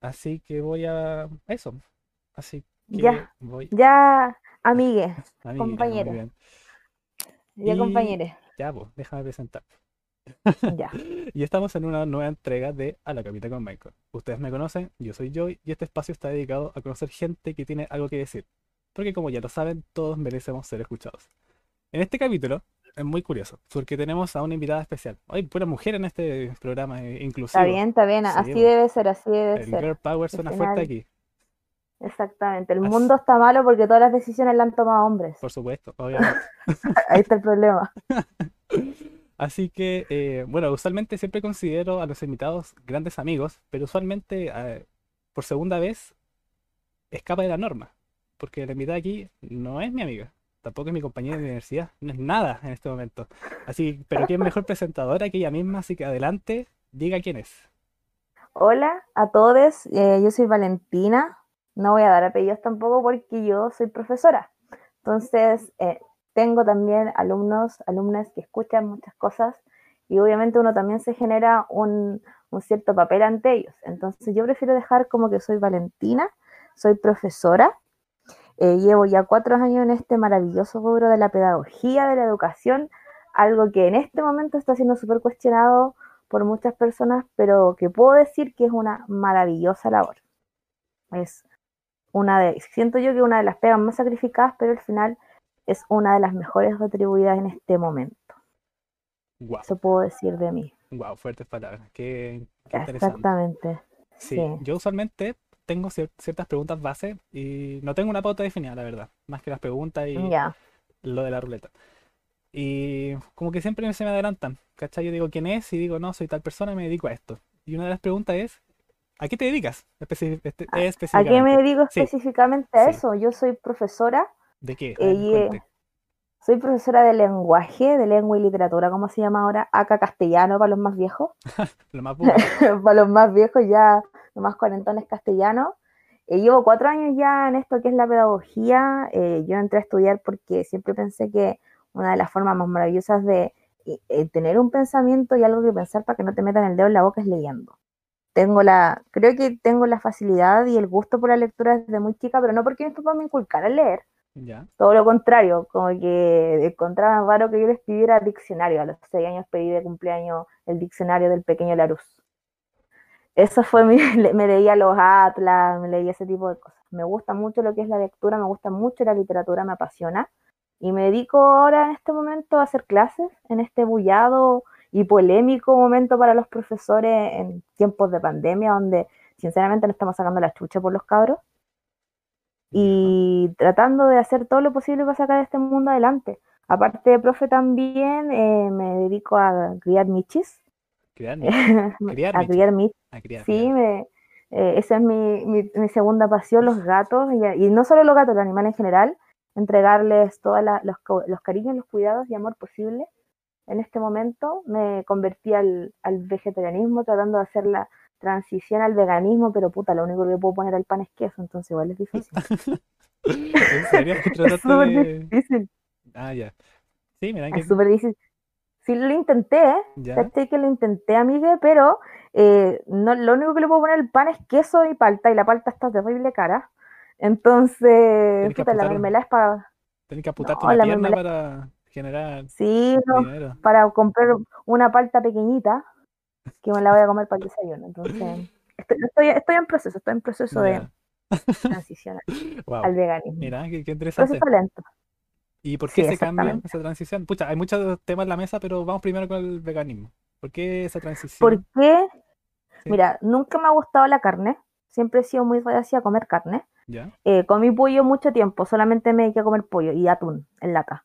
Así que voy a eso. Así que Ya, voy. ya, amigue, Amiga, muy compañero, bien. ya Y compañere, ya, pues, déjame presentar. Ya. Y estamos en una nueva entrega de A la Capita con Michael. Ustedes me conocen, yo soy Joy y este espacio está dedicado a conocer gente que tiene algo que decir. Porque como ya lo saben, todos merecemos ser escuchados. En este capítulo es muy curioso, porque tenemos a una invitada especial. Hay pura mujer en este programa eh, Está inclusivo. bien, está bien, Sí, así debe ser, así debe El ser. girl power suena fuerte aquí, exactamente. El Así- mundo está malo porque todas las decisiones las han tomado hombres. por supuesto, obviamente. Ahí está el problema. Así que, eh, bueno, usualmente siempre considero a los invitados grandes amigos, pero usualmente eh, por segunda vez escapa de la norma, porque la invitada aquí no es mi amiga, tampoco es mi compañera de universidad, no es nada en este momento. Así, pero ¿quién mejor presentadora que ella misma? Así que adelante, diga quién es. Hola a todos, eh, yo soy Valentina. No voy a dar apellidos tampoco porque yo soy profesora. Entonces, eh, tengo también alumnos, alumnas que escuchan muchas cosas y obviamente uno también se genera un, un cierto papel ante ellos. Entonces, yo prefiero dejar como que soy Valentina, soy profesora. eh, llevo ya cuatro años en este maravilloso rubro de la pedagogía, de la educación, algo que en este momento está siendo súper cuestionado por muchas personas, pero que puedo decir que es una maravillosa labor. Es una de, siento yo que una de las pegas más sacrificadas, pero al final es una de las mejores retribuidas en este momento. Wow, Eso puedo decir de mí. wow, fuertes palabras, qué, qué. Exactamente. Sí, Sí. yo usualmente tengo cier- ciertas preguntas base y no tengo una pauta definida, la verdad, más que las preguntas y lo de la ruleta. Y como que siempre se me adelantan, ¿cachai? Yo digo quién es y digo, no, soy tal persona, me dedico a esto. Y una de las preguntas es, ¿a qué te dedicas este- ¿A, a qué me específicamente? dedico Sí, específicamente sí. eso? Yo soy profesora, ¿De qué? Eh, soy profesora de lenguaje, de lengua y literatura, ¿cómo se llama ahora? Acá castellano para los más viejos. Lo más para los más viejos ya, los más cuarentones castellanos. Eh, llevo cuatro años ya en esto que es la pedagogía. Eh, yo entré a estudiar porque siempre pensé que una de las formas más maravillosas de eh, tener un pensamiento y algo que pensar para que no te metan el dedo en la boca es leyendo. Tengo la, creo que tengo la facilidad y el gusto por la lectura desde muy chica, pero no porque mis papás me inculcaran leer, Todo lo contrario, como que encontraban raro que yo les pidiera diccionario. A los seis años pedí de cumpleaños el diccionario del pequeño Larus. Eso fue mi, me leía los atlas, me leía ese tipo de cosas. Me gusta mucho lo que es la lectura, me gusta mucho la literatura, me apasiona. Y me dedico ahora en este momento a hacer clases, en este bullado y polémico momento para los profesores en tiempos de pandemia, donde sinceramente no estamos sacando la chucha por los cabros y tratando de hacer todo lo posible para sacar este mundo adelante. Aparte de profe también, eh, me dedico a criar michis, criar michis, criar a criar michis. a criar, Sí, me, eh, esa es mi, mi- mi segunda pasión, los gatos, y, y no solo los gatos, los animales en general, entregarles todos los, los cariños, los cuidados y amor posible. En este momento me convertí al, al vegetarianismo tratando de hacer la transición al veganismo, pero puta, lo único que puedo poner al pan es queso, entonces igual es difícil. ¿En serio? Es ¿Trataste súper de...? difícil, Ah, ya. Sí, mira, que... es súper difícil. Sí, lo intenté. Ya, Caché que lo intenté, amigue, pero eh, no, lo único que le puedo poner al pan es queso y palta, y la palta está terrible cara. Entonces, puta, la mermelada es para... tenés que apuntarte No, una la pierna mermelada- para generar Sí, no, para comprar una palta pequeñita, que me la voy a comer para el desayuno. Entonces, estoy, estoy, estoy en proceso, estoy en proceso de transición al- Wow. al veganismo. Mira, qué, qué interesante. Proceso lento. ¿Y por qué Sí, ese cambio, esa transición? Pucha, hay muchos temas en la mesa, pero vamos primero con el veganismo. ¿Por qué esa ¿Por transición? qué? Sí. Mira, nunca me ha gustado la carne, siempre he sido muy reacia a comer carne. ¿Ya? Eh, comí pollo mucho tiempo, solamente me dediqué a comer pollo y atún en lata.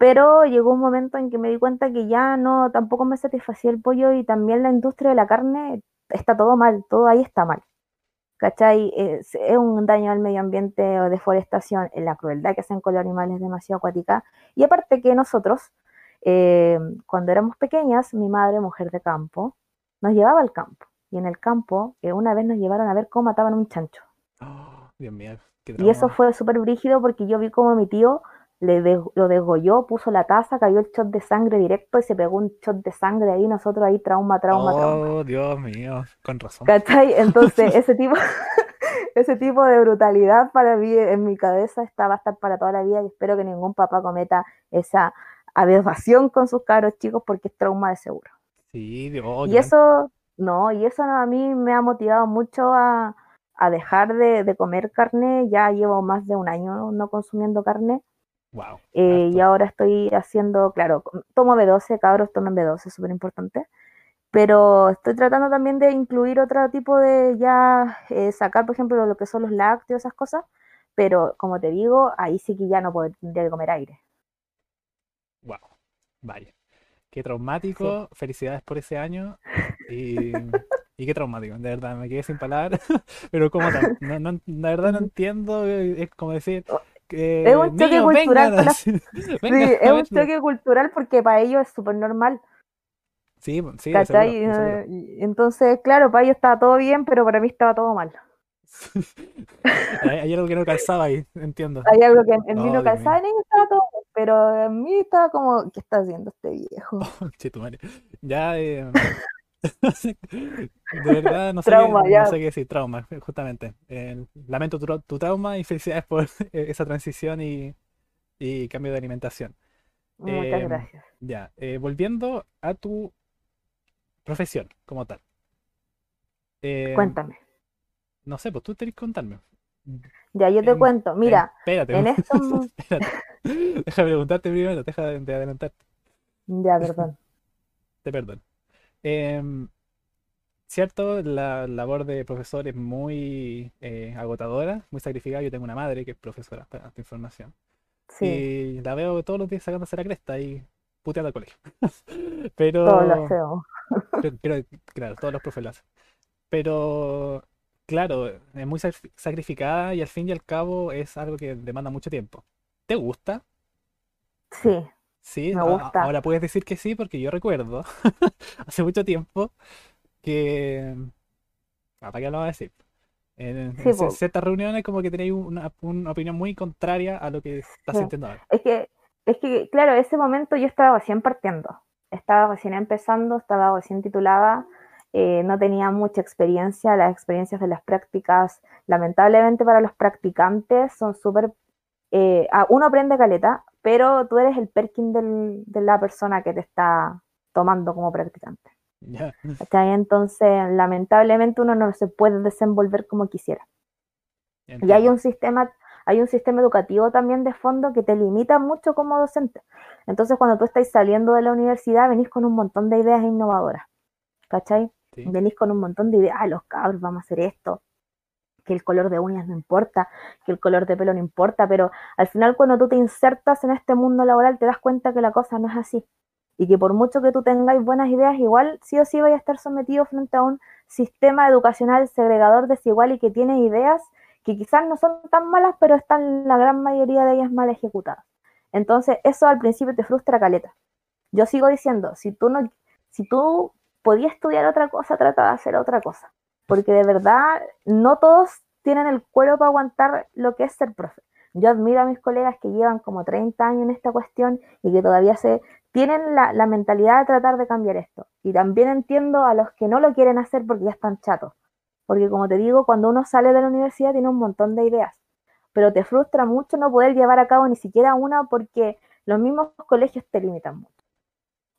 Pero llegó un momento en que me di cuenta que ya no, tampoco me satisfacía el pollo y también la industria de la carne está todo mal, todo ahí está mal. ¿Cachai? Es, es un daño al medio ambiente o deforestación, la crueldad que hacen con los animales es demasiado acuática. Y aparte que nosotros eh, cuando éramos pequeñas, mi madre, mujer de campo, nos llevaba al campo. Y en el campo, eh, una vez nos llevaron a ver cómo mataban un chancho. Oh, Dios mío. y eso fue súper brígido porque yo vi como mi tío le lo desgolló, puso la taza, cayó el shot de sangre directo y se pegó un shot de sangre ahí, nosotros ahí trauma, trauma, trauma. Oh, Dios mío, con razón. ¿Cachai? Entonces, ese tipo, ese tipo de brutalidad para mí en mi cabeza está, va a estar para toda la vida y espero que ningún papá cometa esa aberración con sus cabros chicos porque es trauma de seguro. Sí, Dios. Y eso, no, y eso a mí me ha motivado mucho a, dejar de, de, comer carne. Ya llevo más de un año no consumiendo carne. Wow. Eh, y ahora estoy haciendo, claro, tomo B12, cabros, tomen B12, súper importante. Pero estoy tratando también de incluir otro tipo de ya eh, sacar, por ejemplo, lo que son los lácteos, esas cosas. Pero como te digo, ahí sí que ya no podría comer aire. Wow, vaya. Qué traumático, felicidades por ese año. Y, qué traumático, de verdad, me quedé sin palabras. Pero como tal, no, no, la verdad no entiendo, es como decir, es un choque cultural. es un choque cultural porque para ellos es súper normal. Sí, sí. Entonces, claro, para ellos estaba todo bien, pero para mí estaba todo mal. hay, algo que no calzaba ahí, entiendo. Hay algo que en mí no calzaba, en ellos estaba todo bien, pero en mí estaba como, ¿qué está haciendo este viejo? Oh, ya, eh, de verdad, no sé, qué, no sé qué decir, trauma, justamente. Eh, lamento tu, trauma y felicidades por esa transición y, cambio de alimentación. Muchas em, gracias. Ya, eh, volviendo a tu profesión como tal. Em, Cuéntame. No sé, pues tú tenés que contarme. Ya, yo te cuento. Mira, espérate, en esto... Deja preguntarte primero, deja de adelantarte. Ya, perdón. Te perdono. Em, cierto, la labor de profesor es muy eh, agotadora, muy sacrificada. Yo tengo una madre que es profesora, para tu información. Sí. Y la veo todos los días sacándose la cresta y puteando al colegio. Pero. Todos claro, todos los profes lo hacen. Pero, claro, es muy sacrificada y al fin y al cabo es algo que demanda mucho tiempo. ¿Te gusta? Sí. Sí, ahora puedes decir que sí, porque yo recuerdo hace mucho tiempo que. ¿Para qué lo voy a decir? En, ciertas reuniones, como que tenéis una, opinión muy contraria a lo que estás sintiendo ahora. Es que, es que, claro, ese momento yo estaba recién partiendo. Estaba recién empezando, estaba recién titulada. Eh, no tenía mucha experiencia, las experiencias de las prácticas, lamentablemente para los practicantes son súper... Eh, uno aprende caleta, pero tú eres el perkin de la persona que te está tomando como practicante. Entonces, lamentablemente uno no se puede desenvolver como quisiera. Y hay un sistema, hay un sistema educativo también de fondo que te limita mucho como docente. Entonces, cuando tú estás saliendo de la universidad, venís con un montón de ideas innovadoras. ¿Cachai? Venís con un montón de ideas, ah, los cabros, vamos a hacer esto, que el color de uñas no importa, que el color de pelo no importa, pero al final cuando tú te insertas en este mundo laboral te das cuenta que la cosa no es así y que por mucho que tú tengáis buenas ideas, igual sí o sí vais a estar sometido frente a un sistema educacional segregador desigual y que tiene ideas que quizás no son tan malas, pero están la gran mayoría de ellas mal ejecutadas. Entonces, eso al principio te frustra caleta. Yo sigo diciendo, si tú no, si tú podías estudiar otra cosa, trata de hacer otra cosa porque de verdad no todos tienen el cuero para aguantar lo que es ser profe. Yo admiro a mis colegas que llevan como 30 años en esta cuestión y que todavía se tienen la, mentalidad de tratar de cambiar esto. Y también entiendo a los que no lo quieren hacer porque ya están chatos. Porque como te digo, cuando uno sale de la universidad tiene un montón de ideas, pero te frustra mucho no poder llevar a cabo ni siquiera una porque los mismos colegios te limitan mucho.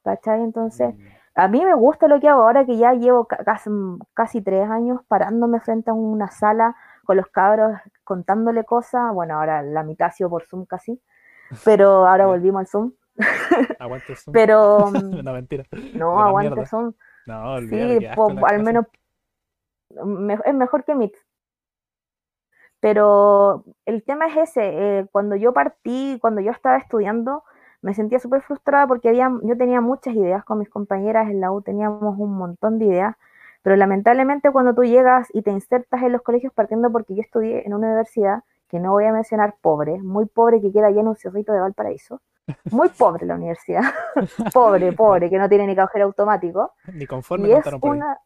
¿Cachai? Entonces, mm. A mí me gusta lo que hago ahora que ya llevo casi, casi tres años parándome frente a una sala con los cabros contándole cosas. Bueno, ahora la mitad ha sido por Zoom casi, pero ahora volvimos al Zoom. Aguante Zoom. pero. no, mentira. No, aguante Zoom. No, sí, al menos es mejor que Meet. Pero el tema es ese, eh, cuando yo partí, cuando yo estaba estudiando, me sentía súper frustrada porque había, yo tenía muchas ideas con mis compañeras en la U, teníamos un montón de ideas, pero lamentablemente cuando tú llegas y te insertas en los colegios partiendo porque yo estudié en una universidad que no voy a mencionar pobre, muy pobre que queda allá en un cerrito de Valparaíso, Muy pobre la universidad. pobre, pobre, que no tiene ni cajero automático. Ni conforme Y es por ahí. una.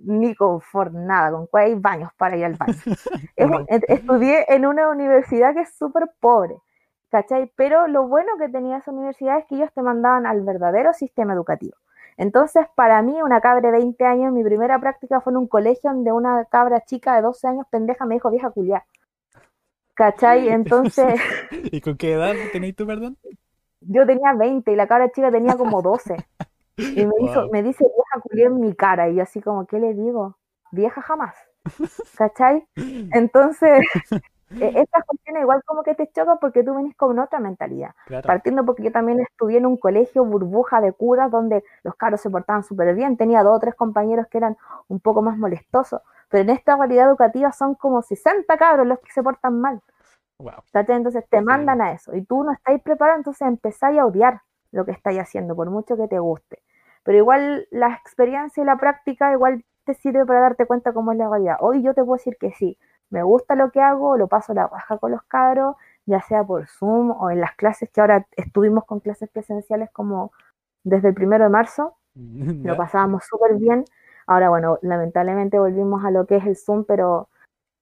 Ni confort, nada, con cuál hay baños para ir al baño. Es estudié en una universidad que es súper pobre, ¿cachai? Pero lo bueno que tenía esa universidad es que ellos te mandaban al verdadero sistema educativo. Entonces, para mí, una cabra de 20 años, mi primera práctica fue en un colegio donde una cabra chica de 12 años, pendeja, me dijo vieja culiá. ¿Cachai? Entonces, ¿Y con qué edad tenéis tú, perdón? yo tenía 20 y la cabra chica tenía como 12. Y me, hizo, me dice vieja culiá en mi cara. Y yo así como, ¿qué le digo? Vieja jamás. ¿Cachai? Entonces, e- estas cuestiones igual como que te chocan porque tú venís con otra mentalidad. Claro. Partiendo porque yo también estudié en un colegio burbuja de curas donde los caros se portaban súper bien. Tenía dos o tres compañeros que eran un poco más molestosos. Pero en esta realidad educativa son como 60 cabros los que se portan mal. Entonces te mandan a eso y tú no estáis preparado, entonces empezáis a odiar lo que estáis haciendo, por mucho que te guste. Pero igual la experiencia y la práctica igual te sirve para darte cuenta cómo es la realidad. Hoy yo te puedo decir que sí, me gusta lo que hago, lo paso la raja con los cabros, ya sea por Zoom o en las clases que ahora estuvimos con clases presenciales como desde el primero de marzo, lo pasábamos súper bien. Ahora, bueno, lamentablemente volvimos a lo que es el Zoom, pero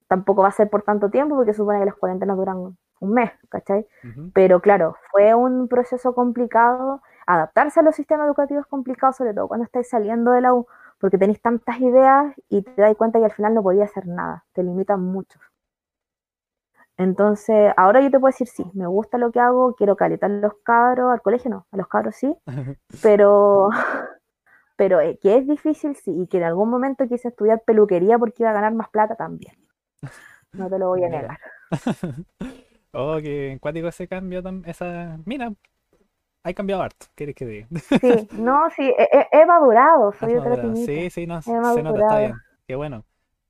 tampoco va a ser por tanto tiempo porque supone que las cuarentenas duran un mes, ¿cachai? Pero claro, fue un proceso complicado. Adaptarse a los sistemas educativos es complicado, sobre todo cuando estáis saliendo de la U, porque tenéis tantas ideas y te das cuenta que al final no podías hacer nada, te limitan mucho. Entonces, ahora yo te puedo decir, sí, me gusta lo que hago, quiero calentar los cabros, al colegio no, a los cabros sí, pero, pero eh, que es difícil, sí, y que en algún momento quise estudiar peluquería porque iba a ganar más plata también. No te lo voy a negar. Oh, que cuático ese cambio, esa... Mira, hay cambiado harto, ¿qué quieres que diga? Sí, no, sí, he, he- Has soy otra madurado. Sí, sí, no, He se nota, está bien, qué bueno.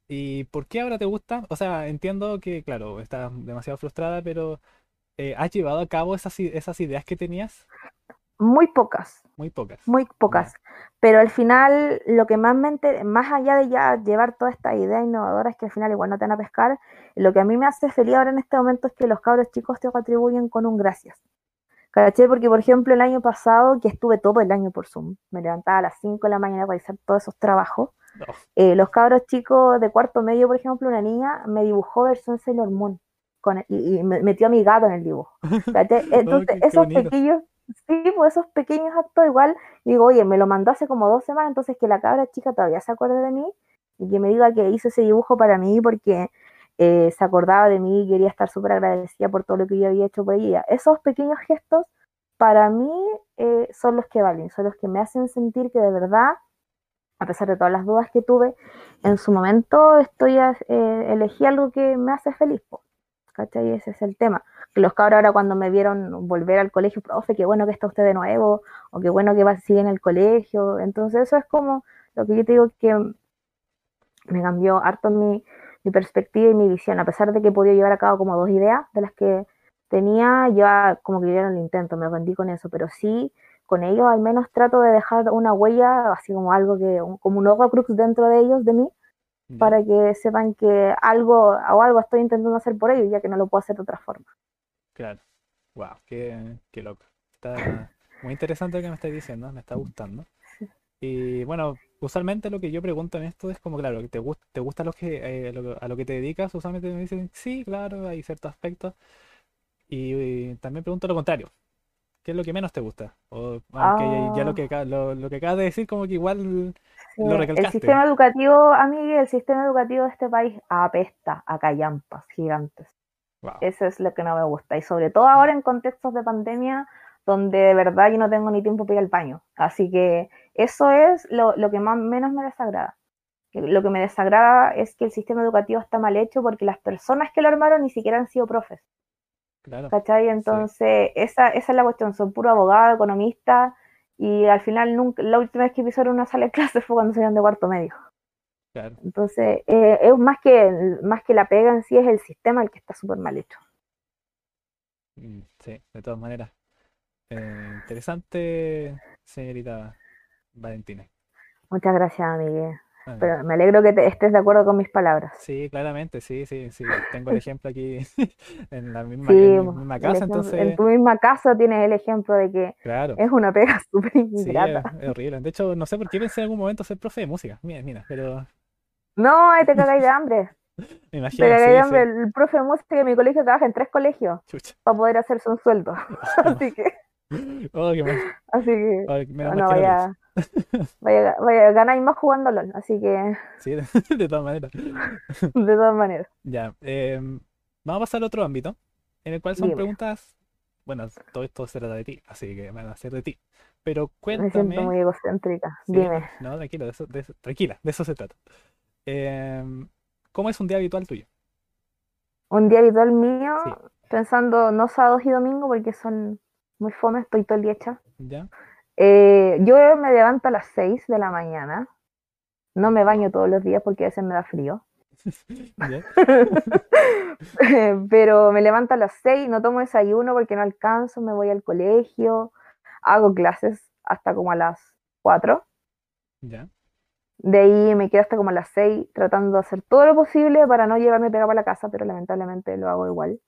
¿Y por qué ahora te gusta? O sea, entiendo que, claro, estás demasiado frustrada, pero eh, ¿has llevado a cabo esas, ideas que tenías? Muy pocas, Muy pocas. muy pocas. Pero al final, lo que más me enter- más allá de ya llevar todas estas ideas innovadoras que al final igual no te van a pescar, lo que a mí me hace feliz ahora en este momento es que los cabros chicos te retribuyen con un gracias. ¿Caché? Porque, por ejemplo, el año pasado, que estuve todo el año por Zoom, me levantaba a las 5 de la mañana a realizar todos esos trabajos, No. eh, los cabros chicos de cuarto medio, por ejemplo, una niña me dibujó versión Sailor Moon con, y, y me metió a mi gato en el dibujo. ¿cachai? Entonces, qué esos pequeños, sí, pues esos pequeños actos igual, digo, oye, me lo mandó hace como dos semanas, entonces que la cabra chica todavía se acuerde de mí y que me diga que hizo ese dibujo para mí porque eh, se acordaba de mí y quería estar súper agradecida por todo lo que yo había hecho por ella. Esos pequeños gestos, para mí, eh, son los que valen, son los que me hacen sentir que de verdad a pesar de todas las dudas que tuve, en su momento estoy a- eh, elegí algo que me hace feliz, po, ¿cachai? Ese es el tema. Los cabros ahora cuando me vieron volver al colegio, profe, qué bueno que está usted de nuevo, o qué bueno que va seguir en el colegio. Entonces eso es como lo que yo te digo que me cambió harto mi, mi perspectiva y mi visión, a pesar de que he podido llevar a cabo como dos ideas de las que tenía, ya como que dieron el intento, me rendí con eso, pero sí con ellos al menos trato de dejar una huella, así como algo que, un- como un horrocrux dentro de ellos, de mí, para que sepan que algo o algo estoy intentando hacer por ellos, ya que no lo puedo hacer de otra forma. Claro. Wow, qué, qué loco. Está muy interesante lo que me estás diciendo, me está gustando. Y bueno, usualmente lo que yo pregunto en esto es como, claro, ¿te gusta, te gusta lo que, eh, lo- a lo que te dedicas? Usualmente me dicen, sí, claro, hay ciertos aspectos. Y, eh, también pregunto lo contrario. ¿Qué es lo que menos te gusta? O, aunque ya- ya lo Ah. que, lo, lo que acabas de decir, como que igual Sí, lo el recalcaste. sistema educativo, amigo, el sistema educativo de este país apesta a callampas gigantes. Wow. Eso es lo que no me gusta. Y sobre todo ahora en contextos de pandemia, donde de verdad yo no tengo ni tiempo para ir al baño. Así que eso es lo, lo que más menos me desagrada. Lo que me desagrada es que el sistema educativo está mal hecho porque las personas que lo armaron ni siquiera han sido profes. Claro. ¿Cachai? Entonces, esa, esa es la cuestión. Son puro abogado, economista, y al final nunca, la última vez que pisaron una sala de clases fue cuando salieron de cuarto medio. Claro. Entonces, eh, es más que, más que la pega en sí, es el sistema el que está súper mal hecho. Mm, Sí, de todas maneras. Eh, interesante, señorita Valentina. Muchas gracias, Miguel. Ah, Pero me alegro que te- estés de acuerdo con mis palabras. Sí, claramente, sí, sí, sí. Tengo el ejemplo aquí en la misma, Sí, en mi misma casa, ejemplo- en entonces, tu misma casa tienes el ejemplo de que claro. es una pega súper Sí, es, ingrata. es horrible. De hecho, no sé por qué pensé en algún momento ser profe de música. Mira, mira, pero No, ahí te cagáis de hambre. me Te imagino, cagáis de sí, hambre. sí. El profe de música de mi colegio trabaja en tres colegios Chucha. para poder hacerse un sueldo. Así que, Oh, qué así que Oh, menos mal no vaya, vaya, vaya, ganáis más jugando LOL. Así que. Sí, de, todas maneras. de todas maneras. Ya, em, vamos a pasar a otro ámbito, en el cual son Dime. preguntas, bueno, todo esto se trata de ti, así que van a ser de ti. Pero Me siento cuéntame, muy egocéntrica. sí, Dime. no, tranquilo, de eso, de eso- tranquila, de eso se trata. Em, ¿cómo es un día habitual tuyo? Un día habitual mío, Sí, pensando no sábados y domingos porque son muy fome, estoy todo el día hecha. ¿ya? Eh, yo me levanto a las 6 de la mañana. No me baño todos los días porque a veces me da frío. Pero me levanto a las 6, no tomo desayuno porque no alcanzo, me voy al colegio, hago clases hasta como a las 4. ¿Ya? De ahí me quedo hasta como a las 6 tratando de hacer todo lo posible para no llevarme pegado a la casa, pero lamentablemente lo hago igual.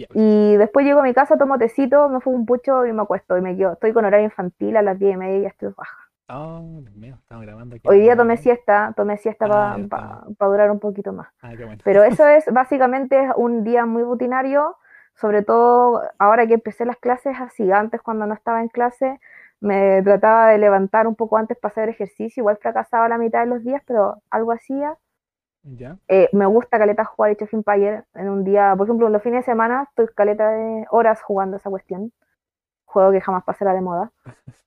Ya. Y después llego a mi casa, tomo tecito, me fumo un pucho y me acuesto y me quedo. Estoy con horario infantil a las 10 y media y ya estoy baja. Oh, Dios mío, estamos grabando aquí. Hoy día tomé siesta, tomé siesta Ah, para durar un poquito más. Ah, qué bueno. Pero eso es básicamente un día muy rutinario, sobre todo ahora que empecé las clases así, antes cuando no estaba en clase me trataba de levantar un poco antes para hacer ejercicio, igual fracasaba la mitad de los días, pero algo hacía. Eh, me gusta caleta jugar Age of Empires en un día, por ejemplo, en los fines de semana estoy caleta de horas jugando esa cuestión, juego que jamás pasará de moda.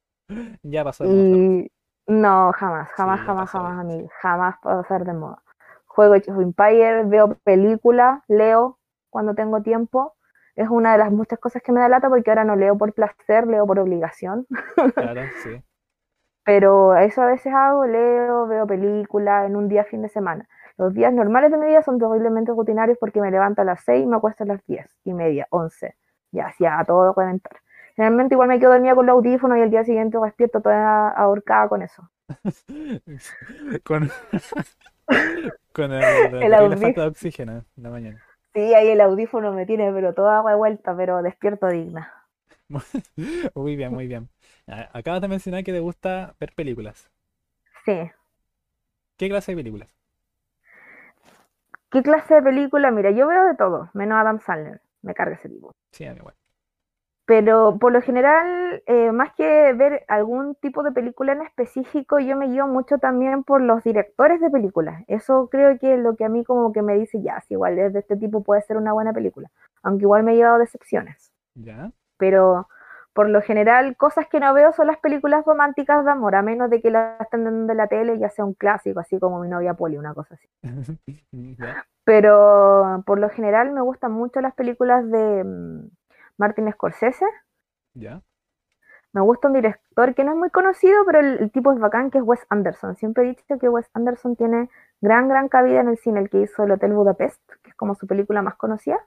Ya pasó de moda. Y no, jamás, jamás, Sí, jamás, jamás, amigo, jamás va a pasar de moda. Juego Age of Empires, veo películas, leo cuando tengo tiempo. Es una de las muchas cosas que me da lata porque ahora no leo por placer, leo por obligación. Claro, sí. Pero eso a veces hago, leo, veo películas en un día fin de semana. Los días normales de mi vida son terriblemente rutinarios porque me levanto a las 6 y me acuesto a las 10 y media, 11. Ya, así a todo reventar. Generalmente igual me quedo dormida con los audífonos y el día siguiente despierto toda ahorcada con eso. Con, con el, El audífono. falta de oxígeno en la mañana. Sí, ahí el audífono me tiene, pero toda revuelta, pero despierto digna. Muy bien, muy bien. Acabas de mencionar que te gusta ver películas. Sí. ¿Qué clase de películas? ¿Qué clase de película? Mira, yo veo de todo, menos Adam Sandler. Me carga ese tipo. Sí, a mí igual. Pero por lo general, eh, más que ver algún tipo de película en específico, yo me guío mucho también por los directores de películas. Eso creo que es lo que a mí como que me dice, ya, si igual es de este tipo puede ser una buena película. Aunque igual me he llevado decepciones. ¿Ya? Pero por lo general, cosas que no veo son las películas románticas de amor, a menos de que las estén dando en la tele, ya sea un clásico, así como Mi novia Polly, una cosa así. Pero por lo general me gustan mucho las películas de mm, Martin Scorsese. ¿Ya? Me gusta un director que no es muy conocido, pero el, el tipo es bacán, que es Wes Anderson. Siempre he dicho que Wes Anderson tiene gran, gran cabida en el cine, el que hizo El Hotel Budapest, que es como su película más conocida.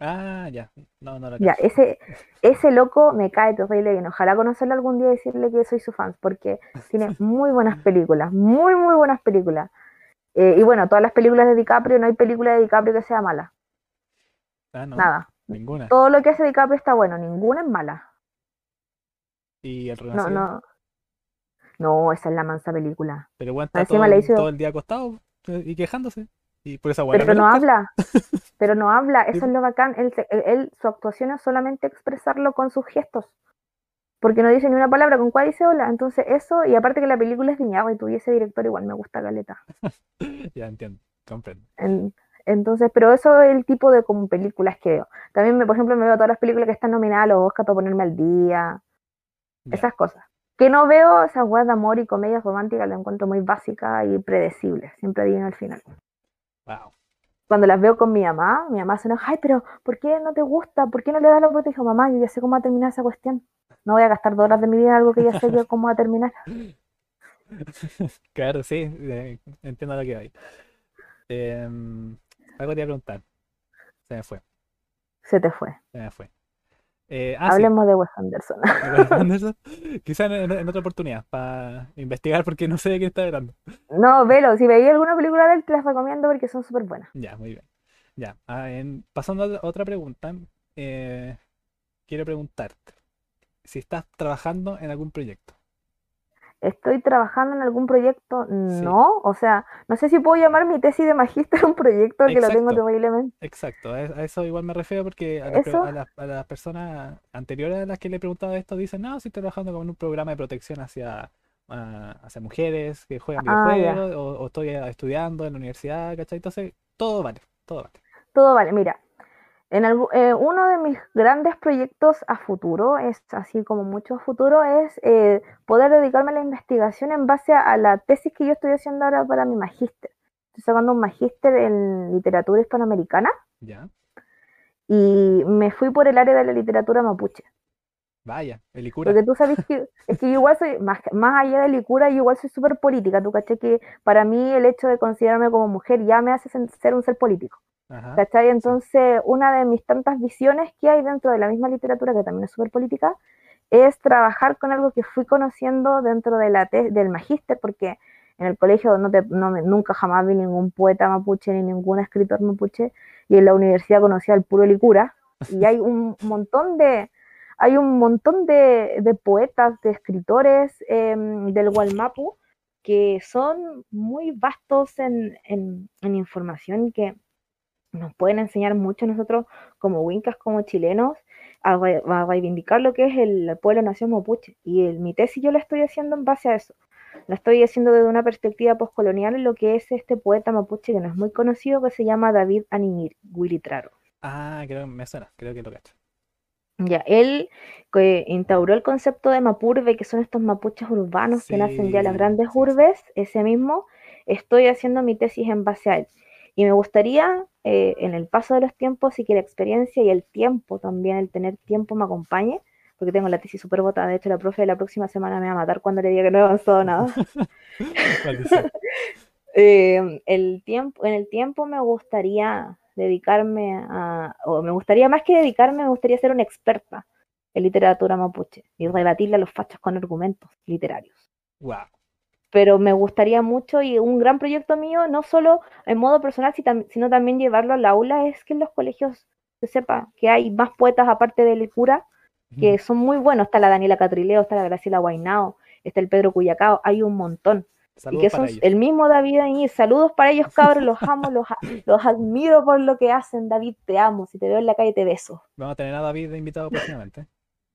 Ah, ya. No, no la Ya, ese, ese loco me cae terrible bien. Ojalá conocerlo algún día y decirle que soy su fan, porque tiene muy buenas películas, muy, muy buenas películas. Eh, y bueno, todas las películas de DiCaprio, no hay película de DiCaprio que sea mala, Ah, no. nada. Ninguna. Todo lo que hace DiCaprio está bueno, ninguna es mala. Y el No, Renacido. no. No, esa es la mansa película. Pero bueno, está Encima todo, le hizo- todo el día acostado eh, y quejándose. Y por esa buena Pero no habla, pero no habla, eso es lo bacán. Él, él- su actuación es solamente expresarlo con sus gestos. Porque no dice ni una palabra, con cuál dice hola. Entonces, eso, y aparte que la película es Iñárritu y ese director igual me gusta caleta. Ya entiendo. Comprendo. En- entonces, pero eso es el tipo de como películas que veo. También, me, por ejemplo, me veo todas las películas que están nominadas a los Oscar para ponerme al día, Ya. esas cosas. Que no veo esas weas de amor y comedias románticas, las encuentro muy básicas y predecibles. Siempre adivinan al final. Wow. cuando las veo con mi mamá, mi mamá se enoja, ay, pero ¿por qué no te gusta? ¿Por qué no le das la oportunidad? Dijo, mamá, yo ya sé cómo va a terminar esa cuestión. No voy a gastar dos horas de mi vida en algo que ya sé yo cómo va a terminar. Claro, sí, eh, entiendo lo que hay. Em, algo te iba a preguntar. Se me fue, Se te fue. se me fue. Eh, ah, sí, Hablemos de Wes Anderson. de Anderson. Quizá en, en- en otra oportunidad, para investigar porque no sé de qué está hablando. No, velo, si veis alguna película de él, te las recomiendo porque son súper buenas. Ya, muy bien. Ya, ah, en- pasando a otra- otra pregunta, eh, quiero preguntarte si estás trabajando en algún proyecto. ¿Estoy trabajando en algún proyecto? Sí. No, o sea, no sé si puedo llamar mi tesis de magíster un proyecto que lo tengo terriblemente. Exacto, a, a eso igual me refiero porque a, ¿Eso? a las, a las personas anteriores a las que le he preguntado esto dicen, no, si estoy trabajando con un programa de protección hacia, ah, hacia mujeres que juegan Ah, videojuegos o, o estoy estudiando en la universidad, ¿cachai? Entonces, todo vale, todo vale. Todo vale, mira. En algu- eh, uno de mis grandes proyectos a futuro, es así como mucho a futuro, es eh, poder dedicarme a la investigación en base a, a la tesis que yo estoy haciendo ahora para mi magíster. Estoy sacando un magíster en literatura hispanoamericana Ya, y me fui por el área de la literatura mapuche. vaya, el Icura. Porque tú sabes que es que yo igual soy, más, más allá de Licura, yo igual soy súper política. Tú caché que para mí el hecho de considerarme como mujer ya me hace ser un ser político. Ajá, ¿Cachai? Entonces, una de mis tantas visiones que hay dentro de la misma literatura, que también es súper política, es trabajar con algo que fui conociendo dentro de la del magíster, porque en el colegio no te, no nunca jamás vi ningún poeta mapuche ni ningún escritor mapuche, y en la universidad conocí al puro Licura, y hay un montón de, hay un montón de, de poetas, de escritores em, del Gualmapu que son muy vastos en, en, en información y que nos pueden enseñar mucho nosotros como wincas, como chilenos, a, a reivindicar lo que es el pueblo nación mapuche. Y el- mi tesis yo la estoy haciendo en base a eso. La estoy haciendo desde una perspectiva postcolonial en lo que es este poeta mapuche que no es muy conocido, que se llama David Animir Traro. Ah, creo que me suena, creo que lo cacho. Ya, él que instauró el concepto de mapurbe, que son estos mapuches urbanos que nacen ya en las grandes sí. urbes, ese mismo, estoy haciendo mi tesis en base a él. Y me gustaría, eh, en el paso de los tiempos, y que la experiencia y el tiempo también, el tener tiempo me acompañe, porque tengo la tesis súper botada, de hecho la profe de la próxima semana me va a matar cuando le diga que no he avanzado nada. Eh, el tiempo, en el tiempo me gustaría dedicarme a, o me gustaría más que dedicarme, me gustaría ser una experta en literatura mapuche y rebatirle a los fachos con argumentos literarios. Wow. Pero me gustaría mucho y un gran proyecto mío, no solo en modo personal, sino también llevarlo al aula, es que en los colegios se sepa que hay más poetas aparte del cura que son muy buenos. Está la Daniela Catrileo, está la Graciela Guainao, está el Pedro Cuyacao, hay un montón y Saludos que para son ellos. el mismo David ahí. Saludos para ellos, cabros, los amo, los, los admiro por lo que hacen. David, te amo. Si te veo en la calle, te beso. Vamos a tener a David invitado próximamente.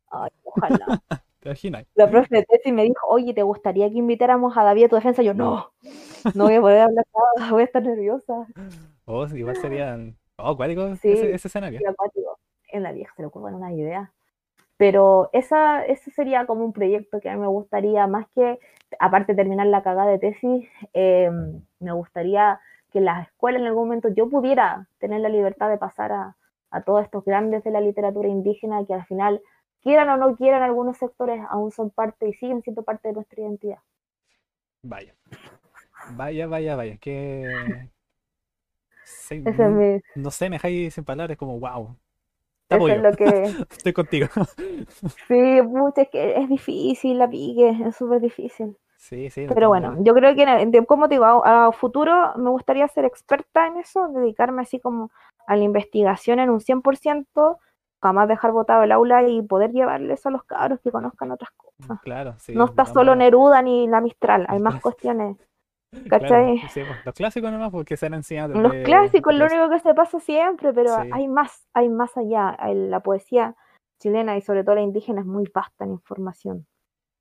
Ay, ojalá. ¿Te imaginas? La profe de tesis me dijo, oye, ¿te gustaría que invitáramos a David a tu defensa? Yo, no, no voy a poder hablar nada, voy a estar nerviosa. Oh, igual serían. Oh, cuático Sí. ese, ese escenario. Y acuático. En la vieja se le ocurren una idea. Pero esa, ese sería como un proyecto que a mí me gustaría, más que, aparte de terminar la cagada de tesis, eh, me gustaría que las escuelas en algún momento yo pudiera tener la libertad de pasar a, a todos estos grandes de la literatura indígena que al final, quieran o no quieran, algunos sectores aún son parte y siguen siendo parte de nuestra identidad. Vaya. Vaya, vaya, vaya. Que. Es mi- No sé, me dejáis sin palabras, como wow. eso es lo que... Estoy contigo. Sí, pucha, es que es difícil la pique, es súper difícil. Sí, sí. Pero bueno, yo creo que, en el- como te digo, a, a futuro me gustaría ser experta en eso, dedicarme así como a la investigación en un 100%, jamás dejar botado el aula y poder llevarles a los cabros que conozcan otras cosas. Claro, sí. No está solo Neruda ni la Mistral, hay más cuestiones. claro, ¿cachai? sí, pues, los clásicos nomás, porque se han enseñado Los clásicos, lo único que se pasa siempre, pero Sí. hay más, hay más allá. La poesía chilena y sobre todo la indígena es muy vasta en información.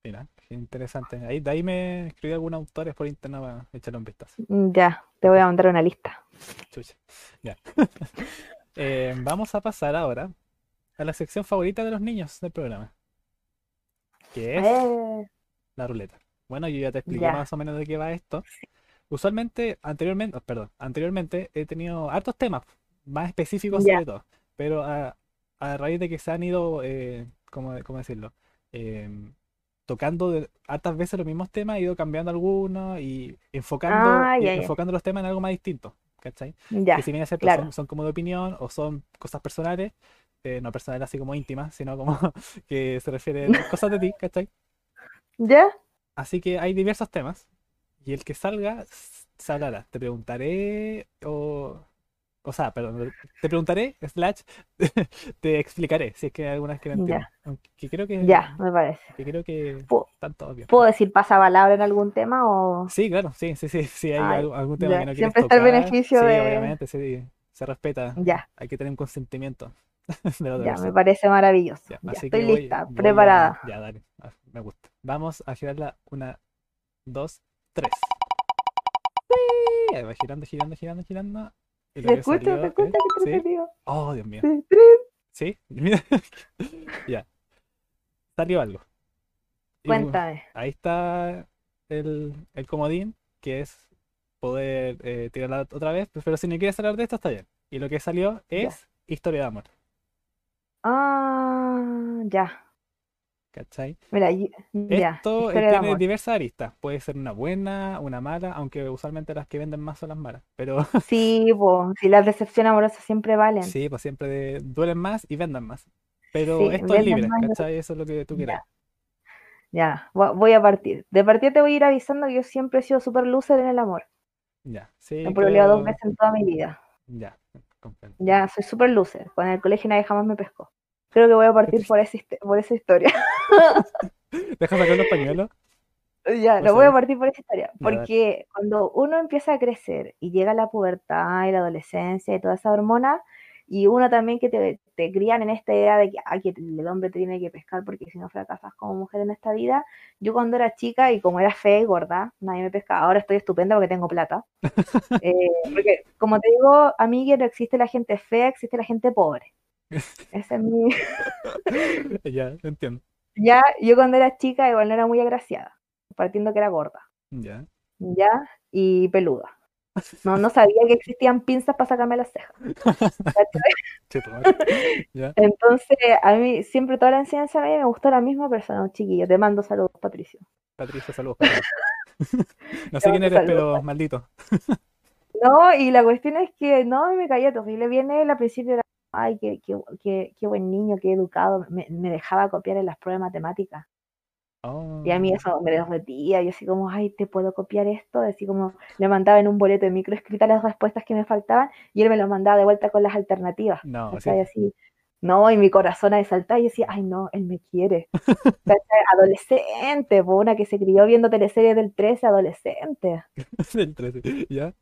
Mira, qué interesante. Ahí, de ahí me escribí algunos autores por internet para echarle un vistazo. Mm, Ya, te voy a mandar una lista. Chucha. Ya. Eh, vamos a pasar ahora a la sección favorita de los niños del programa. Que es Eh, la ruleta. Bueno, yo ya te expliqué Ya. más o menos de qué va esto. Usualmente, anteriormente, oh, perdón, anteriormente he tenido hartos temas, más específicos Ya. sobre todo. Pero a, a raíz de que se han ido, eh, ¿cómo, cómo decirlo? Em, tocando de- hartas veces los mismos temas, he ido cambiando algunos y enfocando, Ah, y enfocando los temas en algo más distinto. ¿Cachai? ya, que si bien es cierto, claro. son, son como de opinión o son cosas personales, eh, no personal así como íntima, sino como que se refiere a cosas de ti, ¿cachai? ¿Ya? Así que hay diversos temas. Y el que salga, se hablará. Te preguntaré o... O sea, perdón, te preguntaré, slash, te explicaré, si es que hay algunas que no Ya. entiendo. Aunque creo que, Ya, me parece. que creo que todos bien. ¿Puedo decir pasapalabra en algún tema o...? Sí, claro, sí, sí, sí, sí, hay Ay, algún, tema ya, que no quieres siempre está el beneficio sí, de- obviamente, sí, se respeta. Ya, Hay que tener un consentimiento de la otra ya, me parece maravilloso. Ya, Ya, así estoy que voy- lista, voy a- preparada. Ya, dale, ah, me gusta. Vamos a girarla una, dos, tres. Sí, va girando, girando, girando, girando. Y lo ¿Se que escucha? salió ¿Se escucha? es- Qué ¿sí? Oh, Dios mío. Sí. Mira. Ya. Salió algo. Y bu- Cuéntame. Ahí está el, el comodín, que es poder eh, tirarla otra vez, pero si no quieres hablar de esto, está bien. Y lo que salió es historia de amor, Ah, ya. ¿cachai? Mira, ya. Esto eh, tiene diversas aristas. Puede ser una buena, una mala, aunque usualmente las que venden más son las malas. Pero Sí, pues, si las decepciones amorosas siempre valen. sí, pues siempre de- duelen más y venden más. Pero Sí, esto es libre, más ¿cachai? Eso es lo que tú quieras. Ya, vo- voy a partir. De partida te voy a ir avisando que yo siempre he sido súper loser en el amor. Ya, sí, he pololeado dos creo- veces en toda mi vida. Ya, comprendo. Ya, soy súper loser. Con el colegio nadie jamás me pescó. Creo que voy a partir por esa, por esa historia. Deja sacar los pañuelos. Ya, lo voy a partir por esa historia. Porque cuando uno empieza a crecer y llega la pubertad y la adolescencia y toda esa hormona, y uno también que te, te crían en esta idea de que, que el hombre te tiene que pescar porque si no fracasas como mujer en esta vida. Yo cuando era chica y como era fea y gorda, nadie me pescaba. Ahora estoy estupenda porque tengo plata. Eh, porque, como te digo, a mí que no existe la gente fea, existe la gente pobre. Ese es mi... Ya, entiendo. Ya, yo cuando era chica igual no era muy agraciada, partiendo que era gorda. Ya. ¿ya? Y peluda. No, no sabía que existían pinzas para sacarme las cejas. Entonces, a mí siempre toda la enseñanza media me gustó la misma persona, un chiquillo. Te mando saludos, Patricio. Patricia, saludos. para ti. No sé quién eres, saludos. pero maldito. No, y la cuestión es que no, me caía terrible. Viene él al principio, era, ay, qué, qué, qué, qué buen niño, qué educado. Me, me dejaba copiar en las pruebas de matemáticas. Oh, Y a mí eso me derretía. Yo así como, ay, ¿te puedo copiar esto? Así como le mandaba en un boleto de micro escritas las respuestas que me faltaban y él me los mandaba de vuelta con las alternativas. No, sí. ¿cachai? Así, no, y mi corazón a desaltar y yo decía, ay no, él me quiere. Adolescente, una que se crió viendo teleseries del 13, adolescente. Del 13. Ya.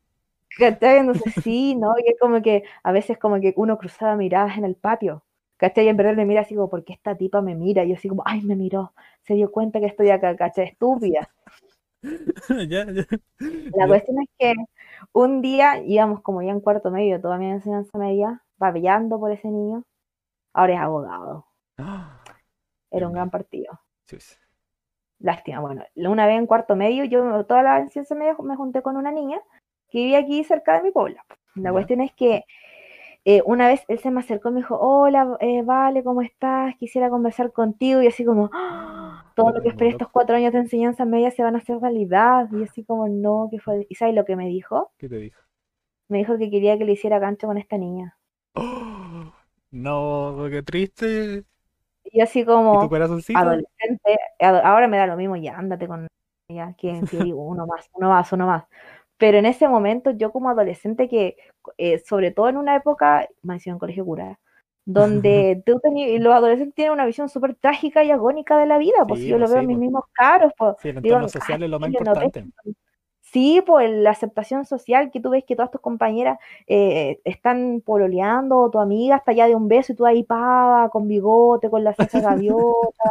¿Cachai? Entonces sí, ¿no? Y es como que a veces como que uno cruzaba miradas en el patio. ¿Cachai? Y en verdad me mira así como, ¿por qué esta tipa me mira? Y yo así como, ay, me miró, se dio cuenta que estoy acá, ¿cachai? Estúpida. Ya, ya. La Ya. cuestión es que un día íbamos como ya en cuarto medio, toda mi enseñanza media, babillando por ese niño. Ahora es abogado. Ah, Era un gran partido. chus. Lástima, bueno, una vez en cuarto medio, yo toda la enseñanza media me junté con una niña que vivía aquí cerca de mi pueblo. La Ya. cuestión es que eh, una vez él se me acercó y me dijo, hola, eh, Vale, ¿cómo estás? Quisiera conversar contigo. Y así como, ¡ah! todo Lo que esperé estos cuatro años de enseñanza media se van a hacer realidad. Y así como, no, ¿qué fue? ¿Y sabes lo que me dijo? ¿Qué te dijo? Me dijo que quería que le hiciera cancho con esta niña. Oh, no, qué triste. Y así ¿Y tu como, adolescente, ado- ahora me da lo mismo, ya ándate con ella, que que digo, uno más, uno más, uno más. Pero en ese momento, yo como adolescente, que eh, sobre todo en una época, me en colegio cura, donde tú tenías, y los adolescentes tienen una visión súper trágica y agónica de la vida, pues Sí, yo lo pues veo en mis pues. mismos caros, pues Sí, el digo, entorno social "Ay, es lo más no importante. Sí, pues la aceptación social, que tú ves que todas tus compañeras eh, están pololeando, o tu amiga está ya de un beso y tú ahí pava, con bigote, con la ceja gaviota.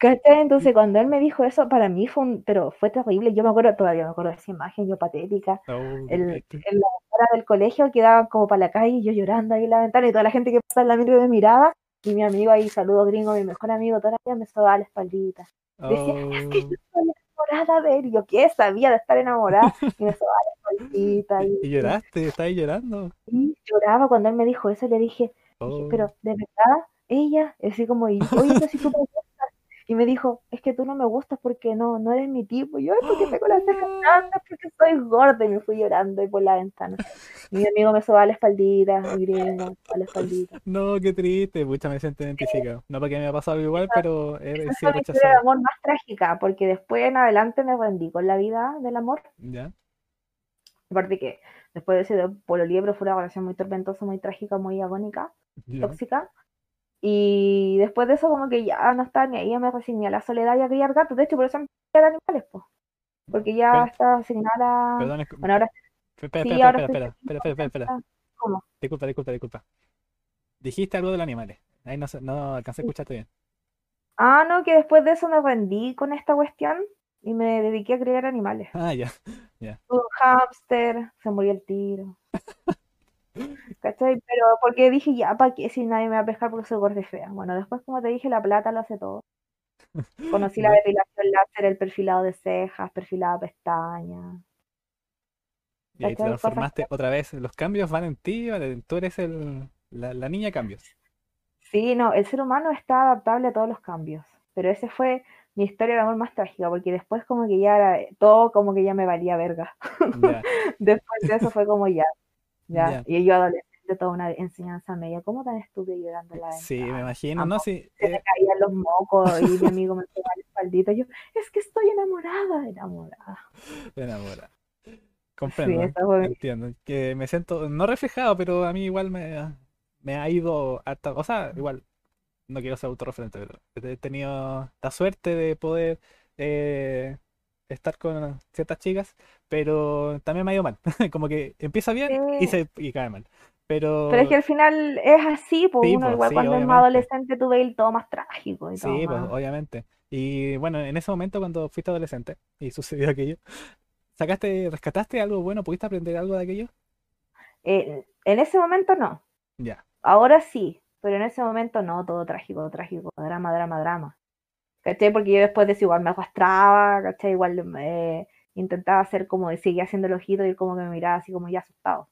¿Cachai? Entonces cuando él me dijo eso, para mí fue un, pero fue terrible. Yo me acuerdo, todavía me acuerdo de esa imagen, yo patética. Oh, El, en la ventana del colegio quedaban como para la calle, yo llorando ahí en la ventana y toda la gente que pasaba en la micro me miraba. Y mi amigo ahí, saludo gringo, mi mejor amigo, toda la vida me sobaba la espaldita. Decía, es que yo Oh, estoy enamorada de él. Yo, ¿qué? Sabía de estar enamorada. Y me sobaba la espaldita. Y, y lloraste, estás ahí llorando. y lloraba cuando él me dijo eso. Le dije, dije, Oh, pero ¿de verdad? Ella, así como, y, oye, si tú. Y me dijo, es que tú no me gustas porque no, no eres mi tipo. Y yo, es porque tengo las cejas grandes, porque soy gorda. Y me fui llorando y por la ventana. Mi amigo me sobaba la espaldita, mi gringo, a la espaldita. No, qué triste, pucha, me siento identificado. No porque me ha pasado algo igual, pero he Esa sido rechazado. amor más trágica, porque después en adelante me rendí con la vida del amor. ¿Ya? Aparte que después de ese pololié, pero fue una relación muy tormentosa, muy trágica, muy agónica, ¿Ya? tóxica. Y después de eso como que ya no estaba ni ahí, ya me resigné a la soledad y a criar gatos. De hecho, por eso a criar animales, pues. Porque ya Pero- está asignada... Perdón, es- Bueno, ahora espera, sí, espera, ahora espera, estoy espera, espera, espera, espera, espera. ¿Cómo? Disculpa, disculpa, disculpa. Dijiste algo de los animales. Ahí no, no alcancé a escucharte bien. Ah, no, que después de eso me rendí con esta cuestión y me dediqué a criar animales. Ah, ya. Tuve un hámster, se murió el tiro. ¿Cachai? Pero porque dije, ya, ¿para qué si nadie me va a pescar porque soy gorda y fea? Bueno, después, como te dije, la plata lo hace todo. Conocí la depilación láser, el perfilado de cejas, perfilado de pestañas. Y ahí te transformaste otra vez. Los cambios van en ti, tú eres el, la, la niña cambios. Sí, no, el ser humano está adaptable a todos los cambios, pero ese fue mi historia de amor más trágica, porque después como que ya era, todo como que ya me valía verga. Después de eso fue como ya, ya, y yo adolescente toda una enseñanza media, ¿cómo tan estúpido llorando en la Sí, me ventana? imagino, Amor, ¿no? Sí, Se me eh, caían los mocos y mi amigo me pegaba la espaldita, y yo, es que estoy enamorada, enamorada. te enamora. Sí, Comprendo, fue mi- entiendo. Que me siento, no reflejado, pero a mí igual me, me ha ido harta, o sea, igual, no quiero ser autorreferente, pero he tenido la suerte de poder eh, estar con ciertas chicas, pero también me ha ido mal. Como que empieza bien y se y cae mal. Pero Pero es que al final es así, pues Sí, uno pues, igual sí, cuando es más obviamente. adolescente tú ves todo más trágico y todo sí, pues obviamente. Y bueno, en ese momento cuando fuiste adolescente y sucedió aquello, ¿sacaste, rescataste algo bueno? ¿Pudiste aprender algo de aquello? Eh, en ese momento no, Ya. ahora sí, pero en ese momento no, todo trágico, trágico, drama, drama, drama. ¿Cachai? Porque yo después de eso igual me arrastraba, ¿cachai? Igual eh, intentaba hacer como, seguía haciendo el ojito y como que me miraba así como ya asustado.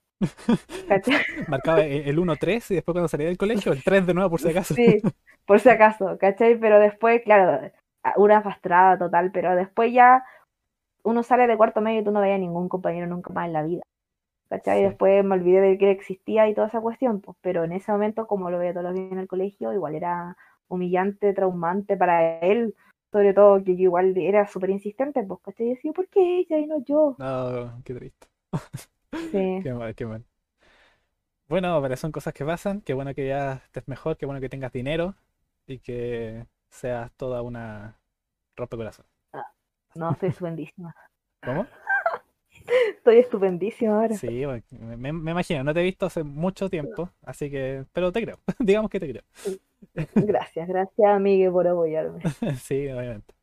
¿Cachai? Marcaba e- el 1-3 y después cuando salía del colegio el 3 de nuevo por si acaso. Sí, por si acaso, ¿cachai? Pero después, claro, una arrastrada total, pero después ya uno sale de cuarto medio y tú no veías ningún compañero nunca más en la vida. ¿Cachai? Sí. Después me olvidé de que existía y toda esa cuestión, pues, pero en ese momento, como lo veía todos los días en el colegio, igual era humillante, traumante para él, sobre todo que yo igual era súper insistente, pues, ¿cachai? Y decía, ¿por qué ella y no yo? No, qué triste. Sí, Qué mal, qué mal. Bueno, pero son cosas que pasan. Qué bueno que ya estés mejor, qué bueno que tengas dinero y que seas toda una rompecorazón. no, estoy estupendísima. ¿Cómo? Estoy estupendísima ahora. Sí, me, me imagino, no te he visto hace mucho tiempo, así que, pero te creo, digamos que te creo. Gracias, gracias, amigue, por apoyarme. Sí, obviamente.